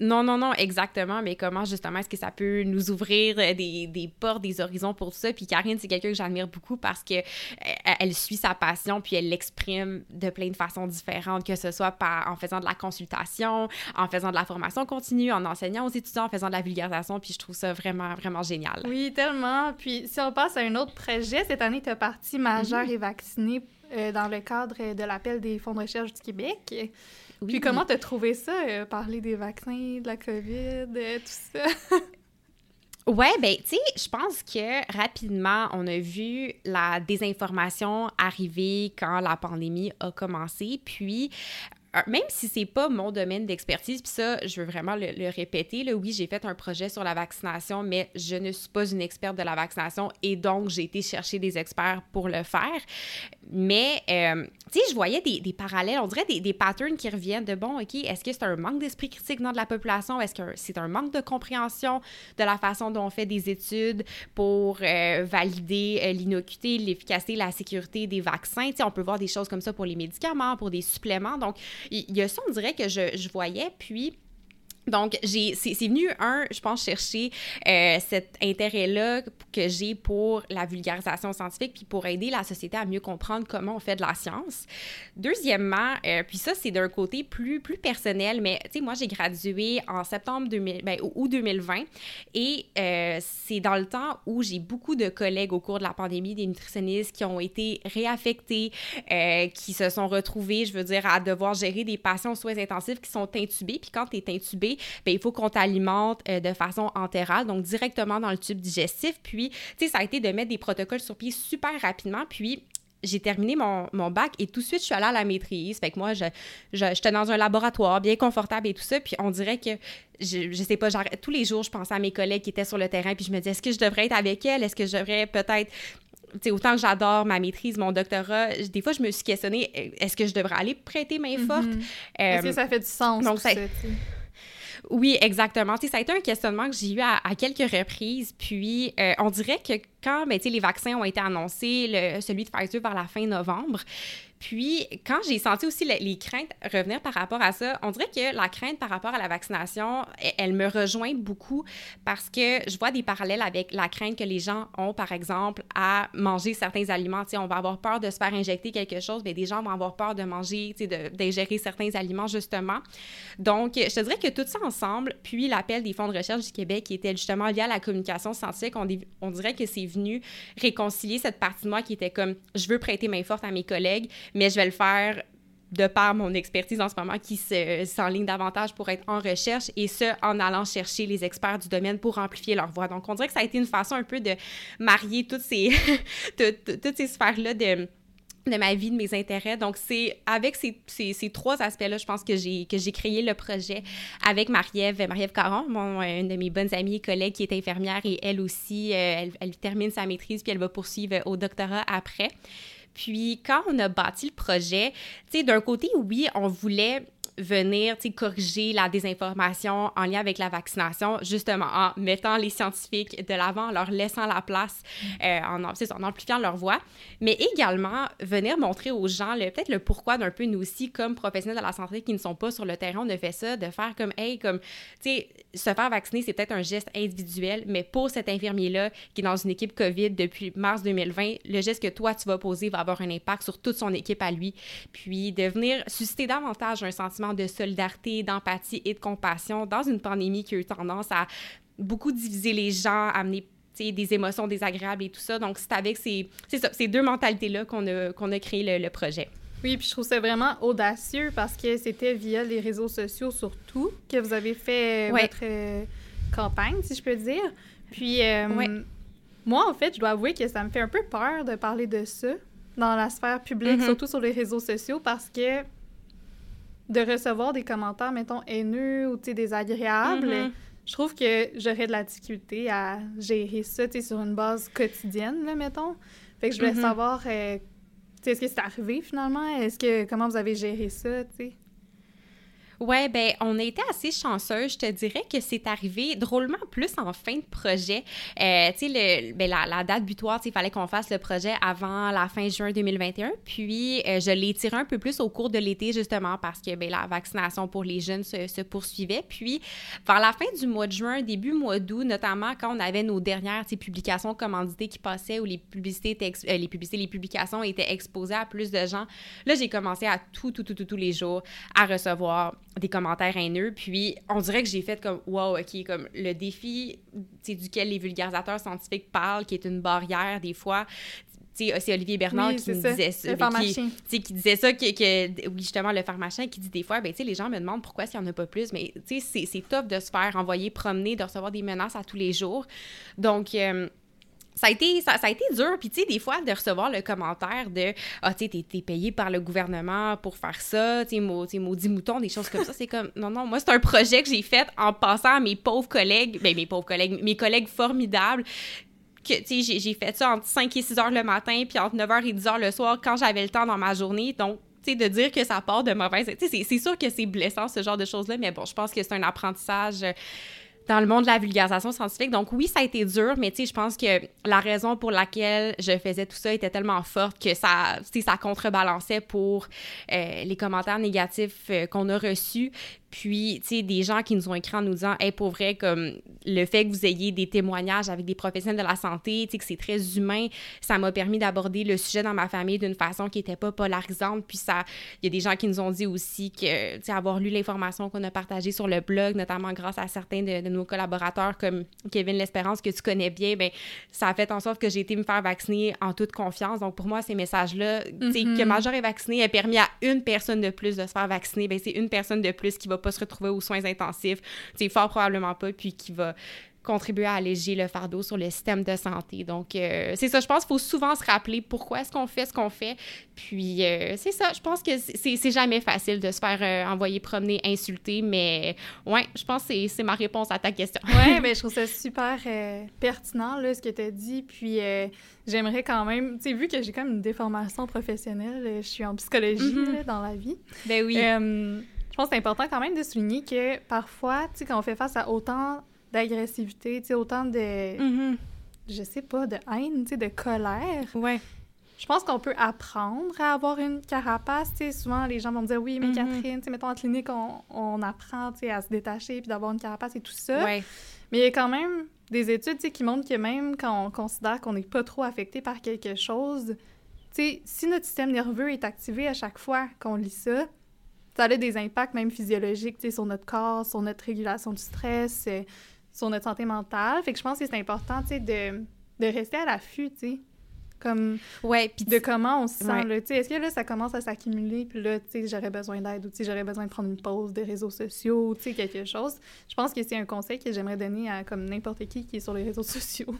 Non, non, non, exactement. Mais comment, justement, est-ce que ça peut nous ouvrir euh, des, des portes, des horizons pour ça? Puis Karine, c'est quelqu'un que j'admire beaucoup parce que euh, elle suit sa passion, puis elle l'exprime de plein de façons différentes, que ce soit par, en faisant de la consultation, en faisant de la formation continue, en enseignant aux étudiants, en faisant de la vulgarisation. Puis je trouve ça vraiment, vraiment génial. Oui, tellement. Puis si on passe à un autre projet, cette année, tu as parti majeure mhm. et vaccinée euh, dans le cadre de l'appel des fonds de recherche du Québec. Puis comment t'as trouvé ça, euh, parler des vaccins, de la COVID, euh, tout ça? Ouais, ben, tu sais, je pense que rapidement, on a vu la désinformation arriver quand la pandémie a commencé. Puis, même si c'est pas mon domaine d'expertise, puis ça, je veux vraiment le, répéter, là, oui, j'ai fait un projet sur la vaccination, mais je ne suis pas une experte de la vaccination et donc j'ai été chercher des experts pour le faire. Mais, euh, tu sais, je voyais des, parallèles, on dirait des, des, patterns qui reviennent de, bon, OK, est-ce que c'est un manque d'esprit critique dans de la population? Est-ce que c'est un manque de compréhension de la façon dont on fait des études pour euh, valider euh, l'innocuité, l'efficacité, la sécurité des vaccins? Tu sais, on peut voir des choses comme ça pour les médicaments, pour des suppléments. Donc, il y a ça, on dirait que je, je voyais. Puis, donc, j'ai, c'est, venu, un, je pense, chercher euh, cet intérêt-là que j'ai pour la vulgarisation scientifique, puis pour aider la société à mieux comprendre comment on fait de la science. Deuxièmement, euh, puis ça, c'est d'un côté plus, plus personnel, mais tu sais, moi, j'ai gradué en septembre 2000, ben, ou 2020, et euh, c'est dans le temps où j'ai beaucoup de collègues au cours de la pandémie, des nutritionnistes qui ont été réaffectés, qui se sont retrouvés, je veux dire, à devoir gérer des patients aux soins intensifs qui sont intubés, puis quand tu es intubé, ben, il faut qu'on t'alimente euh, de façon entérale, donc directement dans le tube digestif. Puis, tu sais, ça a été de mettre des protocoles sur pied super rapidement. Puis, j'ai terminé mon, mon, bac et tout de suite, je suis allée à la maîtrise. Fait que moi, je, j'étais dans un laboratoire bien confortable et tout ça. Puis on dirait que, je, je sais pas, tous les jours, je pensais à mes collègues qui étaient sur le terrain. Puis je me disais, est-ce que je devrais être avec elles? Est-ce que je devrais peut-être sais, autant que j'adore ma maîtrise, mon doctorat, des fois, je me suis questionnée, est-ce que je devrais aller prêter main forte? Mm-hmm. Est-ce que euh, ça fait du sens? Donc, ça, oui, exactement. ça a été un questionnement que j'ai eu à, quelques reprises. Puis, euh, on dirait que quand ben, les vaccins ont été annoncés, le, celui de Pfizer vers la fin novembre, puis, quand j'ai senti aussi les, craintes revenir par rapport à ça, on dirait que la crainte par rapport à la vaccination, elle, me rejoint beaucoup parce que je vois des parallèles avec la crainte que les gens ont, par exemple, à manger certains aliments. on va avoir peur de se faire injecter quelque chose, mais des gens vont avoir peur de manger, d'ingérer certains aliments, justement. Donc, je te dirais que tout ça ensemble, puis l'appel des fonds de recherche du Québec qui était justement lié à la communication scientifique, on, on dirait que c'est venu réconcilier cette partie de moi qui était comme, je veux prêter main forte à mes collègues, mais je vais le faire de par mon expertise en ce moment qui s'enligne davantage pour être en recherche et ce, en allant chercher les experts du domaine pour amplifier leur voix. Donc, on dirait que ça a été une façon un peu de marier toutes ces, toutes ces sphères-là de de ma vie, de mes intérêts. Donc, c'est avec ces, ces, trois aspects-là, je pense que j'ai créé le projet avec Marie-Ève, Marie-Ève Caron, mon, une de mes bonnes amies et collègues qui est infirmière et elle aussi, euh, elle termine sa maîtrise puis elle va poursuivre au doctorat après. Puis quand on a bâti le projet, tu sais, d'un côté, oui, on voulait venir corriger la désinformation en lien avec la vaccination, justement en mettant les scientifiques de l'avant, en leur laissant la place, euh, en, en, amplifiant leur voix, mais également venir montrer aux gens peut-être le pourquoi d'un peu nous aussi, comme professionnels de la santé qui ne sont pas sur le terrain, on a fait ça, de faire comme, hey, comme, tu sais, se faire vacciner, c'est peut-être un geste individuel, mais pour cet infirmier-là qui est dans une équipe COVID depuis mars 2020, le geste que toi, tu vas poser va avoir un impact sur toute son équipe à lui. Puis de venir susciter davantage un sentiment de solidarité, d'empathie et de compassion dans une pandémie qui a eu tendance à beaucoup diviser les gens, amener des émotions désagréables et tout ça. Donc, c'est avec ces, ces deux mentalités-là qu'on a, qu'on a créé le, projet. Oui, puis je trouve ça vraiment audacieux parce que c'était via les réseaux sociaux surtout que vous avez fait votre euh, campagne, si je peux dire. Puis, euh, moi, en fait, je dois avouer que ça me fait un peu peur de parler de ça dans la sphère publique, mm-hmm. surtout sur les réseaux sociaux, parce que de recevoir des commentaires, mettons, haineux ou désagréables, mm-hmm. je trouve que j'aurais de la difficulté à gérer ça, sur une base quotidienne, là, mettons. Fait que je voulais mm-hmm. savoir, euh, est-ce que c'est arrivé finalement? Est-ce que, comment vous avez géré ça, tu Ouais, ben on a été assez chanceux. Je te dirais que c'est arrivé drôlement plus en fin de projet. Euh, tu sais, ben, la, date butoir, il fallait qu'on fasse le projet avant la fin juin 2021. Puis euh, je l'ai tiré un peu plus au cours de l'été justement parce que ben, la vaccination pour les jeunes se, poursuivait. Puis vers la fin du mois de juin, début mois d'août, notamment quand on avait nos dernières publications commanditées qui passaient où les euh, les publications étaient exposées à plus de gens. Là, j'ai commencé à tout, tout, tout, tout, tous les jours à recevoir des commentaires haineux. Puis on dirait que j'ai fait comme wow, ok, comme le défi duquel les vulgarisateurs scientifiques parlent, qui est une barrière des fois. C'est Olivier Bernard qui me disait ça. Le qui, disait ça, que, oui, justement, le pharmacien qui dit des fois, ben, les gens me demandent pourquoi s'il n'y en a pas plus. Mais c'est top de se faire envoyer promener, de recevoir des menaces à tous les jours. Donc, euh, ça a été ça, a été dur. Puis tu sais des fois de recevoir le commentaire de ah tu sais t'es payé par le gouvernement pour faire ça tu sais maudit mouton des choses comme ça. C'est comme non non moi c'est un projet que j'ai fait en passant à mes pauvres collègues ben mes pauvres collègues mes collègues formidables que sais j'ai fait ça entre 5 et 6 heures le matin puis entre 9 h et 10 heures le soir quand j'avais le temps dans ma journée. Donc tu sais de dire que ça part de mauvaise sais c'est sûr que c'est blessant ce genre de choses là mais bon je pense que c'est un apprentissage dans le monde de la vulgarisation scientifique. Donc oui, ça a été dur, mais tu sais, je pense que la raison pour laquelle je faisais tout ça était tellement forte que ça, ça contrebalançait pour euh, les commentaires négatifs euh, qu'on a reçus. Puis, tu sais, des gens qui nous ont écrit en nous disant, hey, pour vrai, comme le fait que vous ayez des témoignages avec des professionnels de la santé, tu sais, que c'est très humain, ça m'a permis d'aborder le sujet dans ma famille d'une façon qui n'était pas polarisante. Puis, ça, il y a des gens qui nous ont dit aussi que, tu sais, avoir lu l'information qu'on a partagée sur le blog, notamment grâce à certains de, nos collaborateurs comme Kevin L'Espérance, que tu connais bien, ben ça a fait en sorte que j'ai été me faire vacciner en toute confiance. Donc, pour moi, ces messages-là, tu sais, que mm-hmm. Major est vacciné a permis à une personne de plus de se faire vacciner, ben c'est une personne de plus qui va pas se retrouver aux soins intensifs, c'est fort probablement pas, puis qui va contribuer à alléger le fardeau sur le système de santé. Donc, euh, c'est ça, je pense qu'il faut souvent se rappeler pourquoi est-ce qu'on fait ce qu'on fait. Puis, euh, c'est ça, je pense que c'est jamais facile de se faire euh, envoyer promener, insulter, mais ouais, je pense que c'est ma réponse à ta question. ouais, mais je trouve ça super pertinent, là, ce que tu as dit. Puis, j'aimerais quand même, tu sais, vu que j'ai quand même une déformation professionnelle, je suis en psychologie mm-hmm. dans la vie. Ben oui je pense que c'est important quand même de souligner que parfois, tu sais, quand on fait face à autant d'agressivité, tu sais, autant de, mm-hmm. je sais pas, de haine, tu sais, de colère. Ouais. Je pense qu'on peut apprendre à avoir une carapace. Tu sais, souvent, les gens vont me dire Oui, mais mm-hmm. Catherine, tu sais, mettons en clinique, on, on apprend tu sais, à se détacher puis d'avoir une carapace et tout ça. Ouais. Mais il y a quand même des études tu sais, qui montrent que même quand on considère qu'on n'est pas trop affecté par quelque chose, tu sais, si notre système nerveux est activé à chaque fois qu'on lit ça, ça a des impacts même physiologiques sur notre corps, sur notre régulation du stress, euh, sur notre santé mentale. Fait que je pense que c'est important de, de rester à l'affût, tu sais. Comme ouais, puis de comment on se sent. Ouais. Est-ce que là, ça commence à s'accumuler, puis là, j'aurais besoin d'aide ou j'aurais besoin de prendre une pause des réseaux sociaux, tu sais, quelque chose? Je pense que c'est un conseil que j'aimerais donner à comme n'importe qui qui est sur les réseaux sociaux.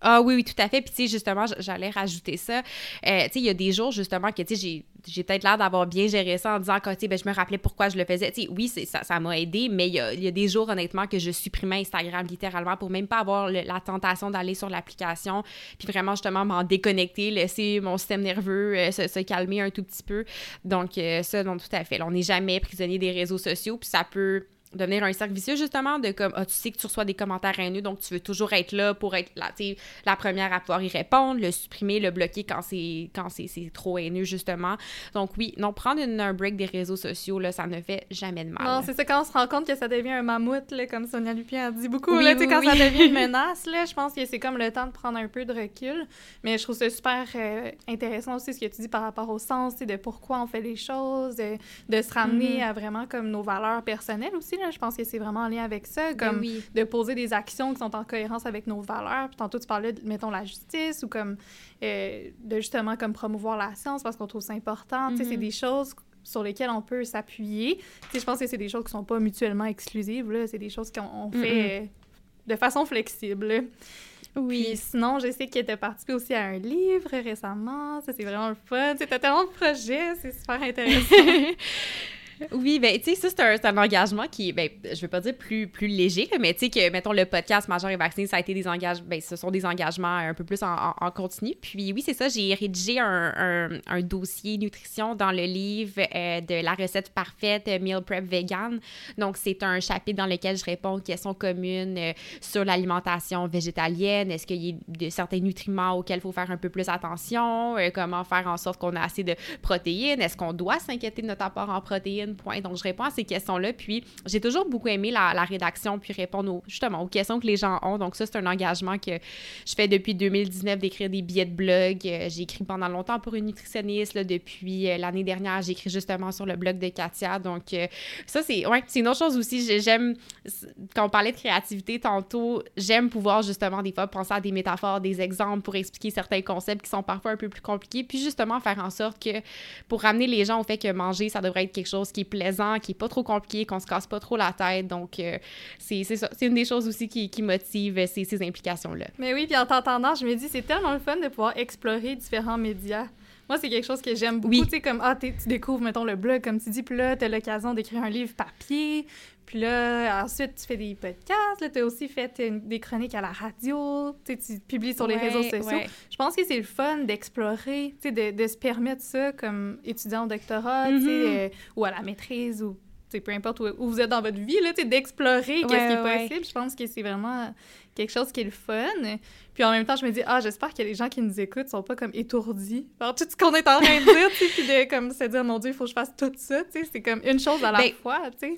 Ah oui, oui, tout à fait. Puis, tu sais, justement, j'allais rajouter ça. Euh, tu sais, il y a des jours, justement, que, tu sais, j'ai peut-être l'air d'avoir bien géré ça en disant que, tu sais, ben, je me rappelais pourquoi je le faisais. Tu sais, oui, ça, m'a aidé, mais il y a, des jours, honnêtement, que je supprimais Instagram littéralement pour même pas avoir la tentation d'aller sur l'application, puis vraiment, justement, m'en déconnecter, laisser mon système nerveux euh, se, calmer un tout petit peu. Donc, euh, ça, non, tout à fait. on n'est jamais prisonnier des réseaux sociaux, puis ça peut devenir un cercle vicieux justement de comme ah, tu sais que tu reçois des commentaires haineux donc tu veux toujours être là pour être la, la première à pouvoir y répondre le supprimer le bloquer quand c'est quand c'est trop haineux justement. Donc oui non prendre une, un break des réseaux sociaux là ça ne fait jamais de mal. Non c'est ça quand on se rend compte que ça devient un mammouth là, comme Sonia Lupien a dit beaucoup là, quand ça devient une menace là je pense que c'est comme le temps de prendre un peu de recul. Mais je trouve ça super euh, intéressant aussi ce que tu dis par rapport au sens de pourquoi on fait les choses de, se ramener mm-hmm. à vraiment comme nos valeurs personnelles aussi là, je pense que c'est vraiment en lien avec ça, Ben comme oui. de poser des actions qui sont en cohérence avec nos valeurs. Puis tantôt, tu parlais, de, mettons, la justice ou comme euh, de justement comme promouvoir la science parce qu'on trouve ça important. Tu sais, c'est Mhm. des choses sur lesquelles on peut s'appuyer. Tu sais, je pense que c'est des choses qui sont pas mutuellement exclusives, là. C'est des choses qu'on on fait euh, de façon flexible. Oui. Puis sinon, je sais que tu as participé aussi à un livre récemment. Ça, c'est vraiment le fun. Tu as tellement de projets, c'est super intéressant. Oui, ben tu sais, c'est un, engagement qui ben, je veux pas dire plus, plus léger, mais tu sais que, mettons, le podcast Majeur et vacciné, ça a été des engagements, ben, ce sont des engagements un peu plus en, en- continu. Puis oui, c'est ça, j'ai rédigé un, dossier nutrition dans le livre euh, de la recette parfaite euh, Meal Prep Vegan. Donc, c'est un chapitre dans lequel je réponds aux questions communes euh, sur l'alimentation végétalienne. Est-ce qu'il y a certains nutriments auxquels il faut faire un peu plus attention? Comment faire en sorte qu'on a assez de protéines? Est-ce qu'on doit s'inquiéter de notre apport en protéines? Donc, je réponds à ces questions-là. Puis, j'ai toujours beaucoup aimé la, rédaction, puis répondre justement aux questions que les gens ont. Donc, ça, c'est un engagement que je fais depuis 2019 d'écrire des billets de blog. Euh, j'ai écrit pendant longtemps pour une nutritionniste. Là, depuis euh, l'année dernière, j'ai écrit justement sur le blog de Katia. Donc, euh, ça, c'est ouais, une autre chose aussi. J'ai- J'aime, quand on parlait de créativité tantôt, j'aime pouvoir justement des fois penser à des métaphores, des exemples pour expliquer certains concepts qui sont parfois un peu plus compliqués. Puis justement faire en sorte que pour ramener les gens au fait que manger, ça devrait être quelque chose qui est plaisant, qui est pas trop compliqué, qu'on se casse pas trop la tête. Donc, euh, c'est une des choses aussi qui, qui motive ces, ces implications-là. Mais oui, puis en t'entendant, je me dis, c'est tellement le fun de pouvoir explorer différents médias. Moi, c'est quelque chose que j'aime beaucoup. Oui. Tu sais, comme, ah, tu découvres, mettons, le blog, comme tu dis, puis là, t'as l'occasion d'écrire un livre papier. Puis là, ensuite, tu fais des podcasts. Là, t'as aussi fait une- des chroniques à la radio. Tu tu publies sur les réseaux sociaux. ouais. Je pense que c'est le fun d'explorer, tu sais, de, de se permettre ça comme étudiant au doctorat, tu sais, Mhm. euh, ou à la maîtrise, ou tu peu importe où, vous êtes dans votre vie, là, d'explorer qu'est-ce qui est ouais. possible. Je pense que c'est vraiment quelque chose qui est le fun. Puis en même temps, je me dis, ah, j'espère que les gens qui nous écoutent sont pas comme étourdis par tout ce qu'on est en train de dire, puis de comme se dire, mon Dieu, il faut que je fasse tout ça, tu sais, c'est comme une chose à la Ben, fois, tu sais.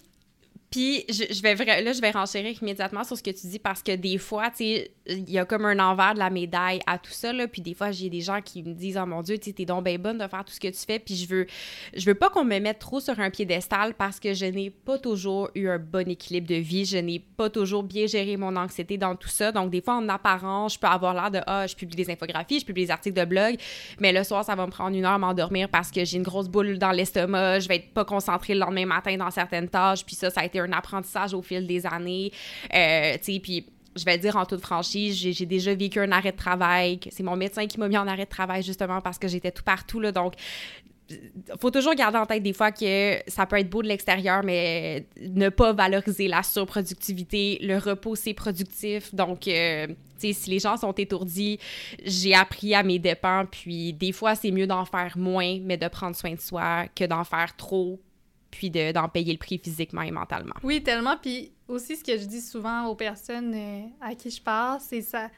Puis, je, vais là, je vais renchérir immédiatement sur ce que tu dis parce que des fois, tu sais, il y a comme un envers de la médaille à tout ça, là. Puis des fois, j'ai des gens qui me disent, oh mon Dieu, tu t'es donc bien bonne de faire tout ce que tu fais. Puis je veux, je veux pas qu'on me mette trop sur un piédestal parce que je n'ai pas toujours eu un bon équilibre de vie. Je n'ai pas toujours bien géré mon anxiété dans tout ça. Donc, des fois, en apparence, je peux avoir l'air de, ah, je publie des infographies, je publie des articles de blog. Mais le soir, ça va me prendre une heure à m'endormir parce que j'ai une grosse boule dans l'estomac. Je vais être pas concentrée le lendemain matin dans certaines tâches. Puis ça, ça a été un apprentissage au fil des années. Euh, tu sais, puis je vais le dire en toute franchise, j'ai déjà vécu un arrêt de travail. C'est mon médecin qui m'a mis en arrêt de travail justement parce que j'étais tout partout. Là, donc, faut toujours garder en tête des fois que ça peut être beau de l'extérieur, mais ne pas valoriser la surproductivité. Le repos, c'est productif. Donc, euh, tu sais, si les gens sont étourdis, j'ai appris à mes dépens. Puis, des fois, c'est mieux d'en faire moins, mais de prendre soin de soi que d'en faire trop, puis de- d'en payer le prix physiquement et mentalement. Oui, tellement. Puis aussi, ce que je dis souvent aux personnes euh, à qui je parle, c'est ça.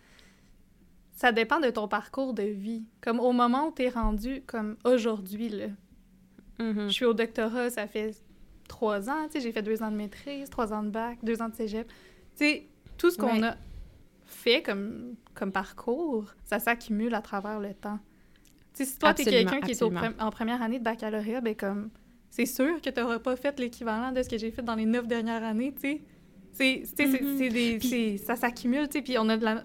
Ça dépend de ton parcours de vie. Comme au moment où tu es rendu, comme aujourd'hui, là. Mhm. Je suis au doctorat, ça fait trois ans, tu sais, j'ai fait deux ans de maîtrise, trois ans de bac, deux ans de cégep. Tu sais, tout ce qu'on Ouais. a fait comme, comme parcours, ça s'accumule à travers le temps. Tu sais, si toi, t'es quelqu'un qui est au pre- en première année de baccalauréat, ben comme, c'est sûr que t'auras pas fait l'équivalent de ce que j'ai fait dans les neuf dernières années, tu sais. Tu Mhm. c'est- ça s'accumule, tu sais, puis on a de la...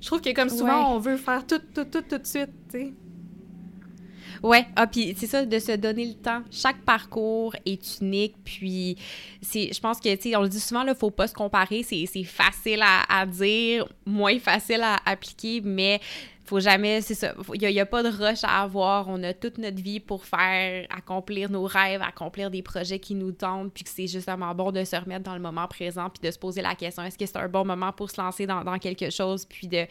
Je trouve que comme souvent, Ouais. on veut faire tout, tout, tout, tout de suite, tu sais. Ouais, ah, puis c'est ça, de se donner le temps. Chaque parcours est unique, puis c'est, je pense que, tu sais, on le dit souvent, il faut pas se comparer, c'est, c'est facile à, à dire, moins facile à appliquer, mais faut jamais, c'est ça, il n'y a, pas de rush à avoir, on a toute notre vie pour faire, accomplir nos rêves, accomplir des projets qui nous tentent, puis que c'est justement bon de se remettre dans le moment présent, puis de se poser la question, est-ce que c'est un bon moment pour se lancer dans, dans quelque chose, puis de,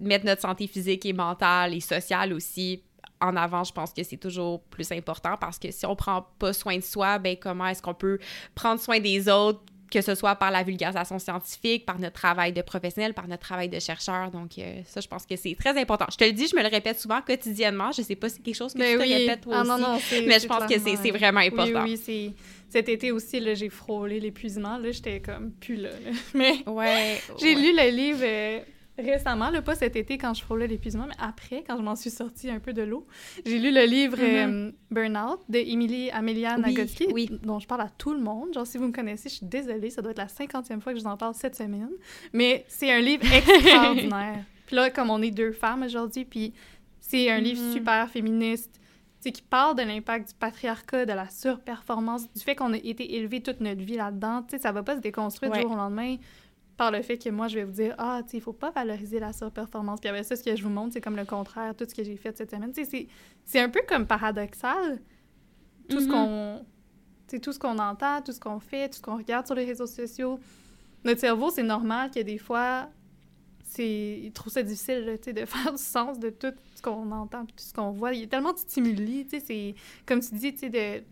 mettre notre santé physique et mentale et sociale aussi en avant, je pense que c'est toujours plus important parce que si on prend pas soin de soi, ben comment est-ce qu'on peut prendre soin des autres, que ce soit par la vulgarisation scientifique, par notre travail de professionnel, par notre travail de chercheur. Donc euh, ça, je pense que c'est très important. Je te le dis, je me le répète souvent quotidiennement. Je sais pas si c'est quelque chose que tu te répètes toi Ah, aussi. non, non, mais je pense que c'est euh, vraiment important. Oui, oui. Cet été aussi, là, j'ai frôlé l'épuisement. Là, j'étais comme plus là. là. Mais Ouais. j'ai ouais. lu le livre euh, récemment, là, pas cet été quand je frôlais l'épuisement, mais après, quand je m'en suis sortie un peu de l'eau, j'ai lu le livre Mhm. euh, Burnout de Emily Amelia Oui, Nagoski, oui. dont je parle à tout le monde. Genre, si vous me connaissez, je suis désolée, ça doit être la cinquantième fois que je vous en parle cette semaine. Mais c'est un livre extraordinaire. puis là, comme on est deux femmes aujourd'hui, puis c'est un livre Mhm. super féministe, sais, qui parle de l'impact du patriarcat, de la surperformance, du fait qu'on a été élevés toute notre vie là-dedans. Tu sais, ça va pas se déconstruire Ouais. du jour au lendemain par le fait que moi, je vais vous dire, ah, tu sais, il faut pas valoriser la surperformance. Puis après ça, ce que je vous montre, c'est comme le contraire, tout ce que j'ai fait cette semaine. Tu sais, c'est- c'est un peu comme paradoxal, tout ce Mhm. qu'on... Sais, tout ce qu'on entend, tout ce qu'on fait, tout ce qu'on regarde sur les réseaux sociaux. Notre cerveau, c'est normal que des fois, c'est... Il trouve ça difficile, là, de faire du sens de tout ce qu'on entend tout ce qu'on voit. Il y a tellement de stimuli, c'est... Comme tu dis, de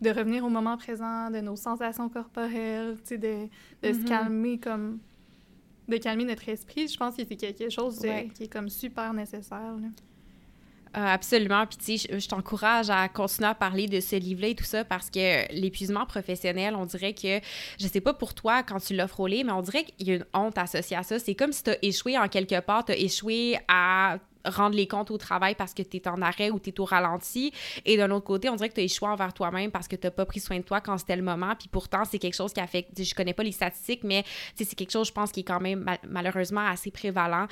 de revenir au moment présent, de nos sensations corporelles, de, de se Mhm. calmer comme de calmer notre esprit, je pense que c'est quelque chose de- Ouais. qui est comme super nécessaire. là. Euh, absolument. Puis, tu sais, je, je t'encourage à continuer à parler de ce livre-là et tout ça parce que l'épuisement professionnel, on dirait que, je sais pas pour toi quand tu l'as frôlé, mais on dirait qu'il y a une honte associée à ça. C'est comme si tu as échoué en quelque part, tu as échoué à rendre les comptes au travail parce que tu es en arrêt ou tu es au ralenti. Et d'un autre côté, on dirait que tu as échoué envers toi-même parce que tu pas pris soin de toi quand c'était le moment. Puis pourtant, c'est quelque chose qui affecte, je connais pas les statistiques, mais c'est quelque chose, je pense, qui est quand même ma- malheureusement assez prévalent.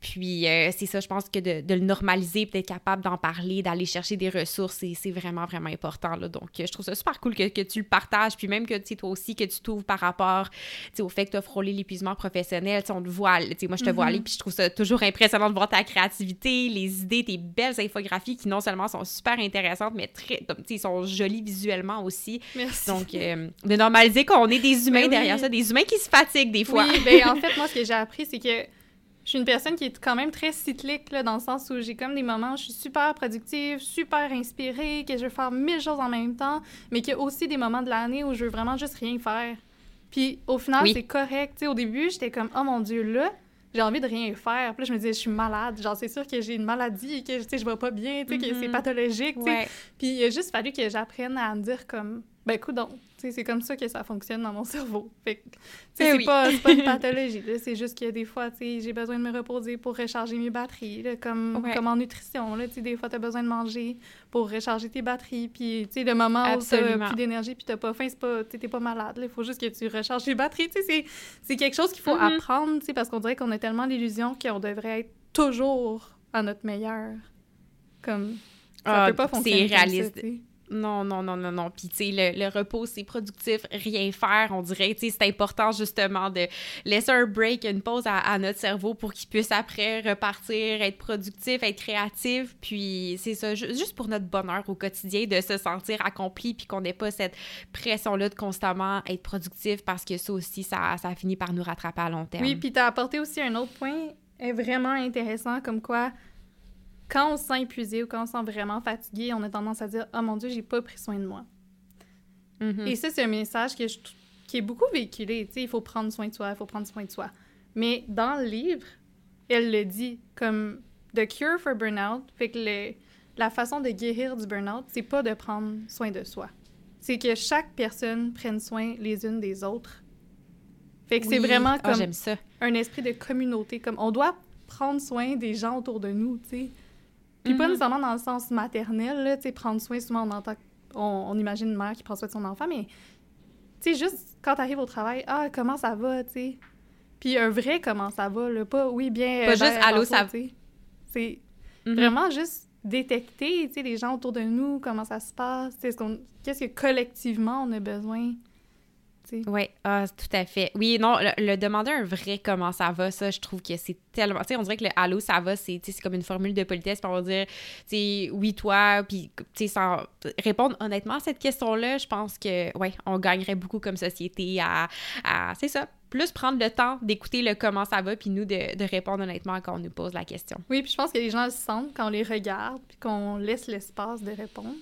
Puis euh, c'est ça, je pense que de, de le normaliser, peut-être capable d'en parler, d'aller chercher des ressources, c'est- vraiment, vraiment important. Là. Donc, euh, je trouve ça super cool que, que tu le partages, puis même que tu toi aussi, que tu t'ouvres par rapport au fait que tu as frôlé l'épuisement professionnel. On te voit, moi je te vois Mhm. aller, puis je trouve ça toujours impressionnant de voir ta créativité, les idées, tes belles infographies qui non seulement sont super intéressantes, mais très, ils sont jolies visuellement aussi. Merci. Donc, euh, de normaliser qu'on est des humains Ben oui. derrière ça, des humains qui se fatiguent des fois. Oui, ben en fait, moi, ce que j'ai appris, c'est que je suis une personne qui est quand même très cyclique, là, dans le sens où j'ai comme des moments où je suis super productive, super inspirée, que je veux faire mille choses en même temps, mais qu'il y a aussi des moments de l'année où je veux vraiment juste rien faire. Puis au final, Oui. c'est correct. Tu sais, au début, j'étais comme, oh mon Dieu, là, j'ai envie de rien faire. Puis là, je me disais, je suis malade. Genre, c'est sûr que j'ai une maladie et que, je vais pas bien, tu sais, que c'est Mhm. pathologique. Ouais. Puis il a juste fallu que j'apprenne à me dire comme ben tu sais, c'est comme ça que ça fonctionne dans mon cerveau. Fait tu Ben c'est oui. pas, c'est pas une pathologie, c'est juste que des fois, tu j'ai besoin de me reposer pour recharger mes batteries, là, comme, Ouais. comme en nutrition, là, tu des fois, t'as besoin de manger pour recharger tes batteries, puis, tu sais, le moment où t'as Absolument. plus d'énergie puis t'as pas faim, c'est pas, tu pas malade, il faut juste que tu recharges tes batteries, tu sais, c'est- c'est quelque chose qu'il faut Mhm. apprendre, tu sais, parce qu'on dirait qu'on a tellement l'illusion qu'on devrait être toujours à notre meilleur, comme... Ça Ah, peut pas c'est fonctionner comme ça, réaliste. tu. Non, non, non, non, non. Puis, tu sais, le, repos, c'est productif. Rien faire, on dirait. Tu sais, c'est important, justement, de laisser un break, une pause à, notre cerveau pour qu'il puisse après repartir, être productif, être créatif. Puis, c'est ça, ju- juste pour notre bonheur au quotidien, de se sentir accompli, puis qu'on n'ait pas cette pression-là de constamment être productif, parce que ça aussi, ça, finit par nous rattraper à long terme. Oui, puis t'as apporté aussi un autre point vraiment intéressant, comme quoi, quand on se sent épuisé ou quand on se sent vraiment fatigué, on a tendance à dire « Oh mon Dieu, j'ai pas pris soin de moi Mhm. Et ça, c'est un message que je trou- qui est beaucoup véhiculé. Tu sais, il faut prendre soin de soi, il faut prendre soin de soi. Mais dans le livre, elle le dit comme « The cure for burnout », fait que le- la façon de guérir du burnout, c'est pas de prendre soin de soi. C'est que chaque personne prenne soin les unes des autres. Fait que c'est Oui. vraiment Ah, comme ça. un esprit de communauté. Comme on doit prendre soin des gens autour de nous, tu sais. Puis pas Mhm. nécessairement dans le sens maternel, là, tu sais, prendre soin, souvent on entend, on, on imagine une mère qui prend soin de son enfant, mais tu sais, juste quand t'arrives au travail, ah, comment ça va, tu sais? Puis un vrai comment ça va, là, pas oui, bien. Pas euh, juste ben, allô, ça- sais. C'est Mhm. vraiment juste détecter, tu sais, les gens autour de nous, comment ça se passe, qu'est-ce que collectivement on a besoin, tu sais. Oui, ah, tout à fait. Oui, non, le, le demander un vrai comment ça va, ça, je trouve que c'est tellement. Tu sais, on dirait que le allô, ça va, c'est comme une formule de politesse, puis on va dire, tu sais, oui, toi, puis, tu sais, sans répondre honnêtement à cette question-là, je pense que, ouais, on gagnerait beaucoup comme société à. à c'est ça. Plus prendre le temps d'écouter le comment ça va, puis nous, de, de répondre honnêtement quand on nous pose la question. Oui, puis je pense que les gens le sentent quand on les regarde, puis qu'on laisse l'espace de répondre.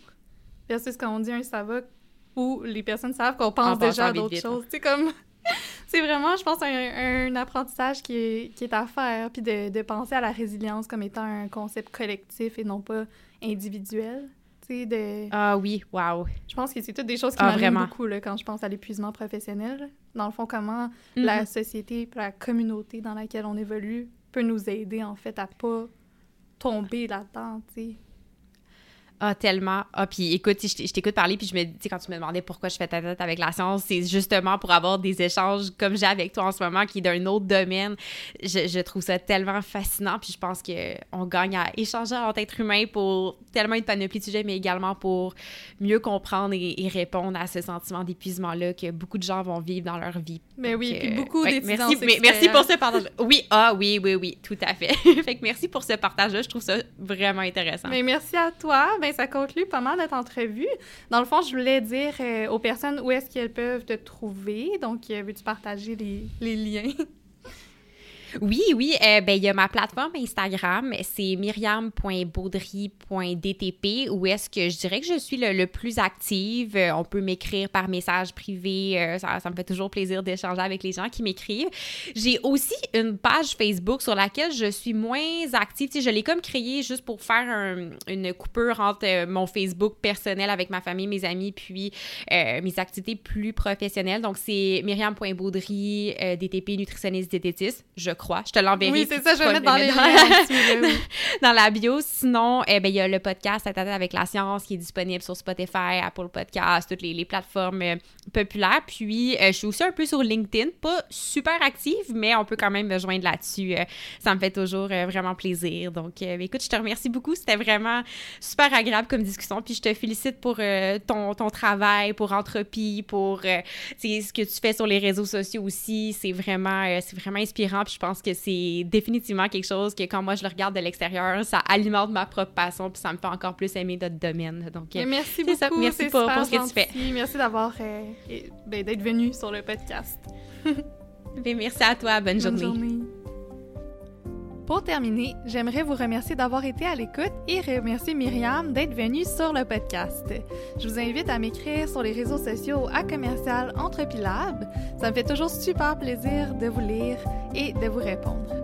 Versus quand on dit un ça va, où les personnes savent qu'on pense En déjà à d'autres choses. C'est comme. c'est vraiment, je pense, un, un apprentissage qui est, qui est à faire, puis de, de penser à la résilience comme étant un concept collectif et non pas individuel. De. Ah oui, wow. Je pense que c'est toutes des choses qui Ah, beaucoup là, quand je pense à l'épuisement professionnel. Dans le fond, comment la Mhm. société, puis la communauté dans laquelle on évolue peut peut nous aider, en fait, à pas tomber là-dedans, tu sais. Ah, tellement. Ah, puis écoute, je t'écoute parler, puis je me dis, quand tu me demandais pourquoi je fais ta tête avec la science, c'est justement pour avoir des échanges comme j'ai avec toi en ce moment, qui est d'un autre domaine. Je, je, trouve ça tellement fascinant, puis je pense qu'on gagne à échanger entre êtres humains pour tellement une panoplie de sujets, mais également pour mieux comprendre et, répondre à ce sentiment d'épuisement-là que beaucoup de gens vont vivre dans leur vie. Mais oui, puis beaucoup ouais, merci, mais, merci pour ce partage. Oui, ah oui, oui, oui, tout à fait. fait que merci pour ce partage-là, je trouve ça vraiment intéressant. Mais merci à toi. Ben, ben, ça conclut pas mal notre entrevue. Dans le fond, je voulais dire euh, aux personnes où est-ce qu'elles peuvent te trouver. Donc, euh, veux-tu partager les liens? Oui, oui. Euh, ben, il y a ma plateforme Instagram, c'est myriam.baudry.dtp, où est-ce que je dirais que je suis le, plus active. Euh, on peut m'écrire par message privé. Euh, ça, me fait toujours plaisir d'échanger avec les gens qui m'écrivent. J'ai aussi une page Facebook sur laquelle je suis moins active. Tu sais, je l'ai comme créée juste pour faire une coupure entre mon Facebook personnel avec ma famille, mes amis, puis mes activités plus professionnelles. Donc, c'est myriam.baudry, DTP, nutritionniste, diététiste. Je crois. Je te l'enverrai. Oui, c'est ça, je vais mettre dans les liens. dans la bio. Sinon, eh ben, il y a le podcast à avec la science qui est disponible sur Spotify, Apple Podcast, toutes les, plateformes euh, populaires. Puis, euh, je suis aussi un peu sur LinkedIn. Pas super active, mais on peut quand même me joindre là-dessus. Euh, ça me fait toujours vraiment plaisir. Donc, écoute, je te remercie beaucoup. C'était vraiment super agréable comme discussion. Puis, je te félicite pour ton, ton travail, pour Entropie, pour ce que tu fais sur les réseaux sociaux aussi. C'est vraiment, c'est vraiment inspirant. Puis, je pense que c'est définitivement quelque chose que quand moi je le regarde de l'extérieur, ça alimente ma propre passion puis ça me fait encore plus aimer notre domaine. Donc merci beaucoup, merci pour, ce que tu fais. Merci d'avoir euh, ben, d'être venu sur le podcast. Ben, merci à toi, bonne, journée. Pour terminer, j'aimerais vous remercier d'avoir été à l'écoute et remercier Myriam d'être venue sur le podcast. Je vous invite à m'écrire sur les réseaux sociaux à commercial Entrepilab. Ça me fait toujours super plaisir de vous lire et de vous répondre.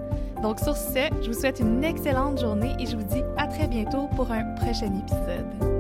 Donc sur ce, je vous souhaite une excellente journée et je vous dis à très bientôt pour un prochain épisode.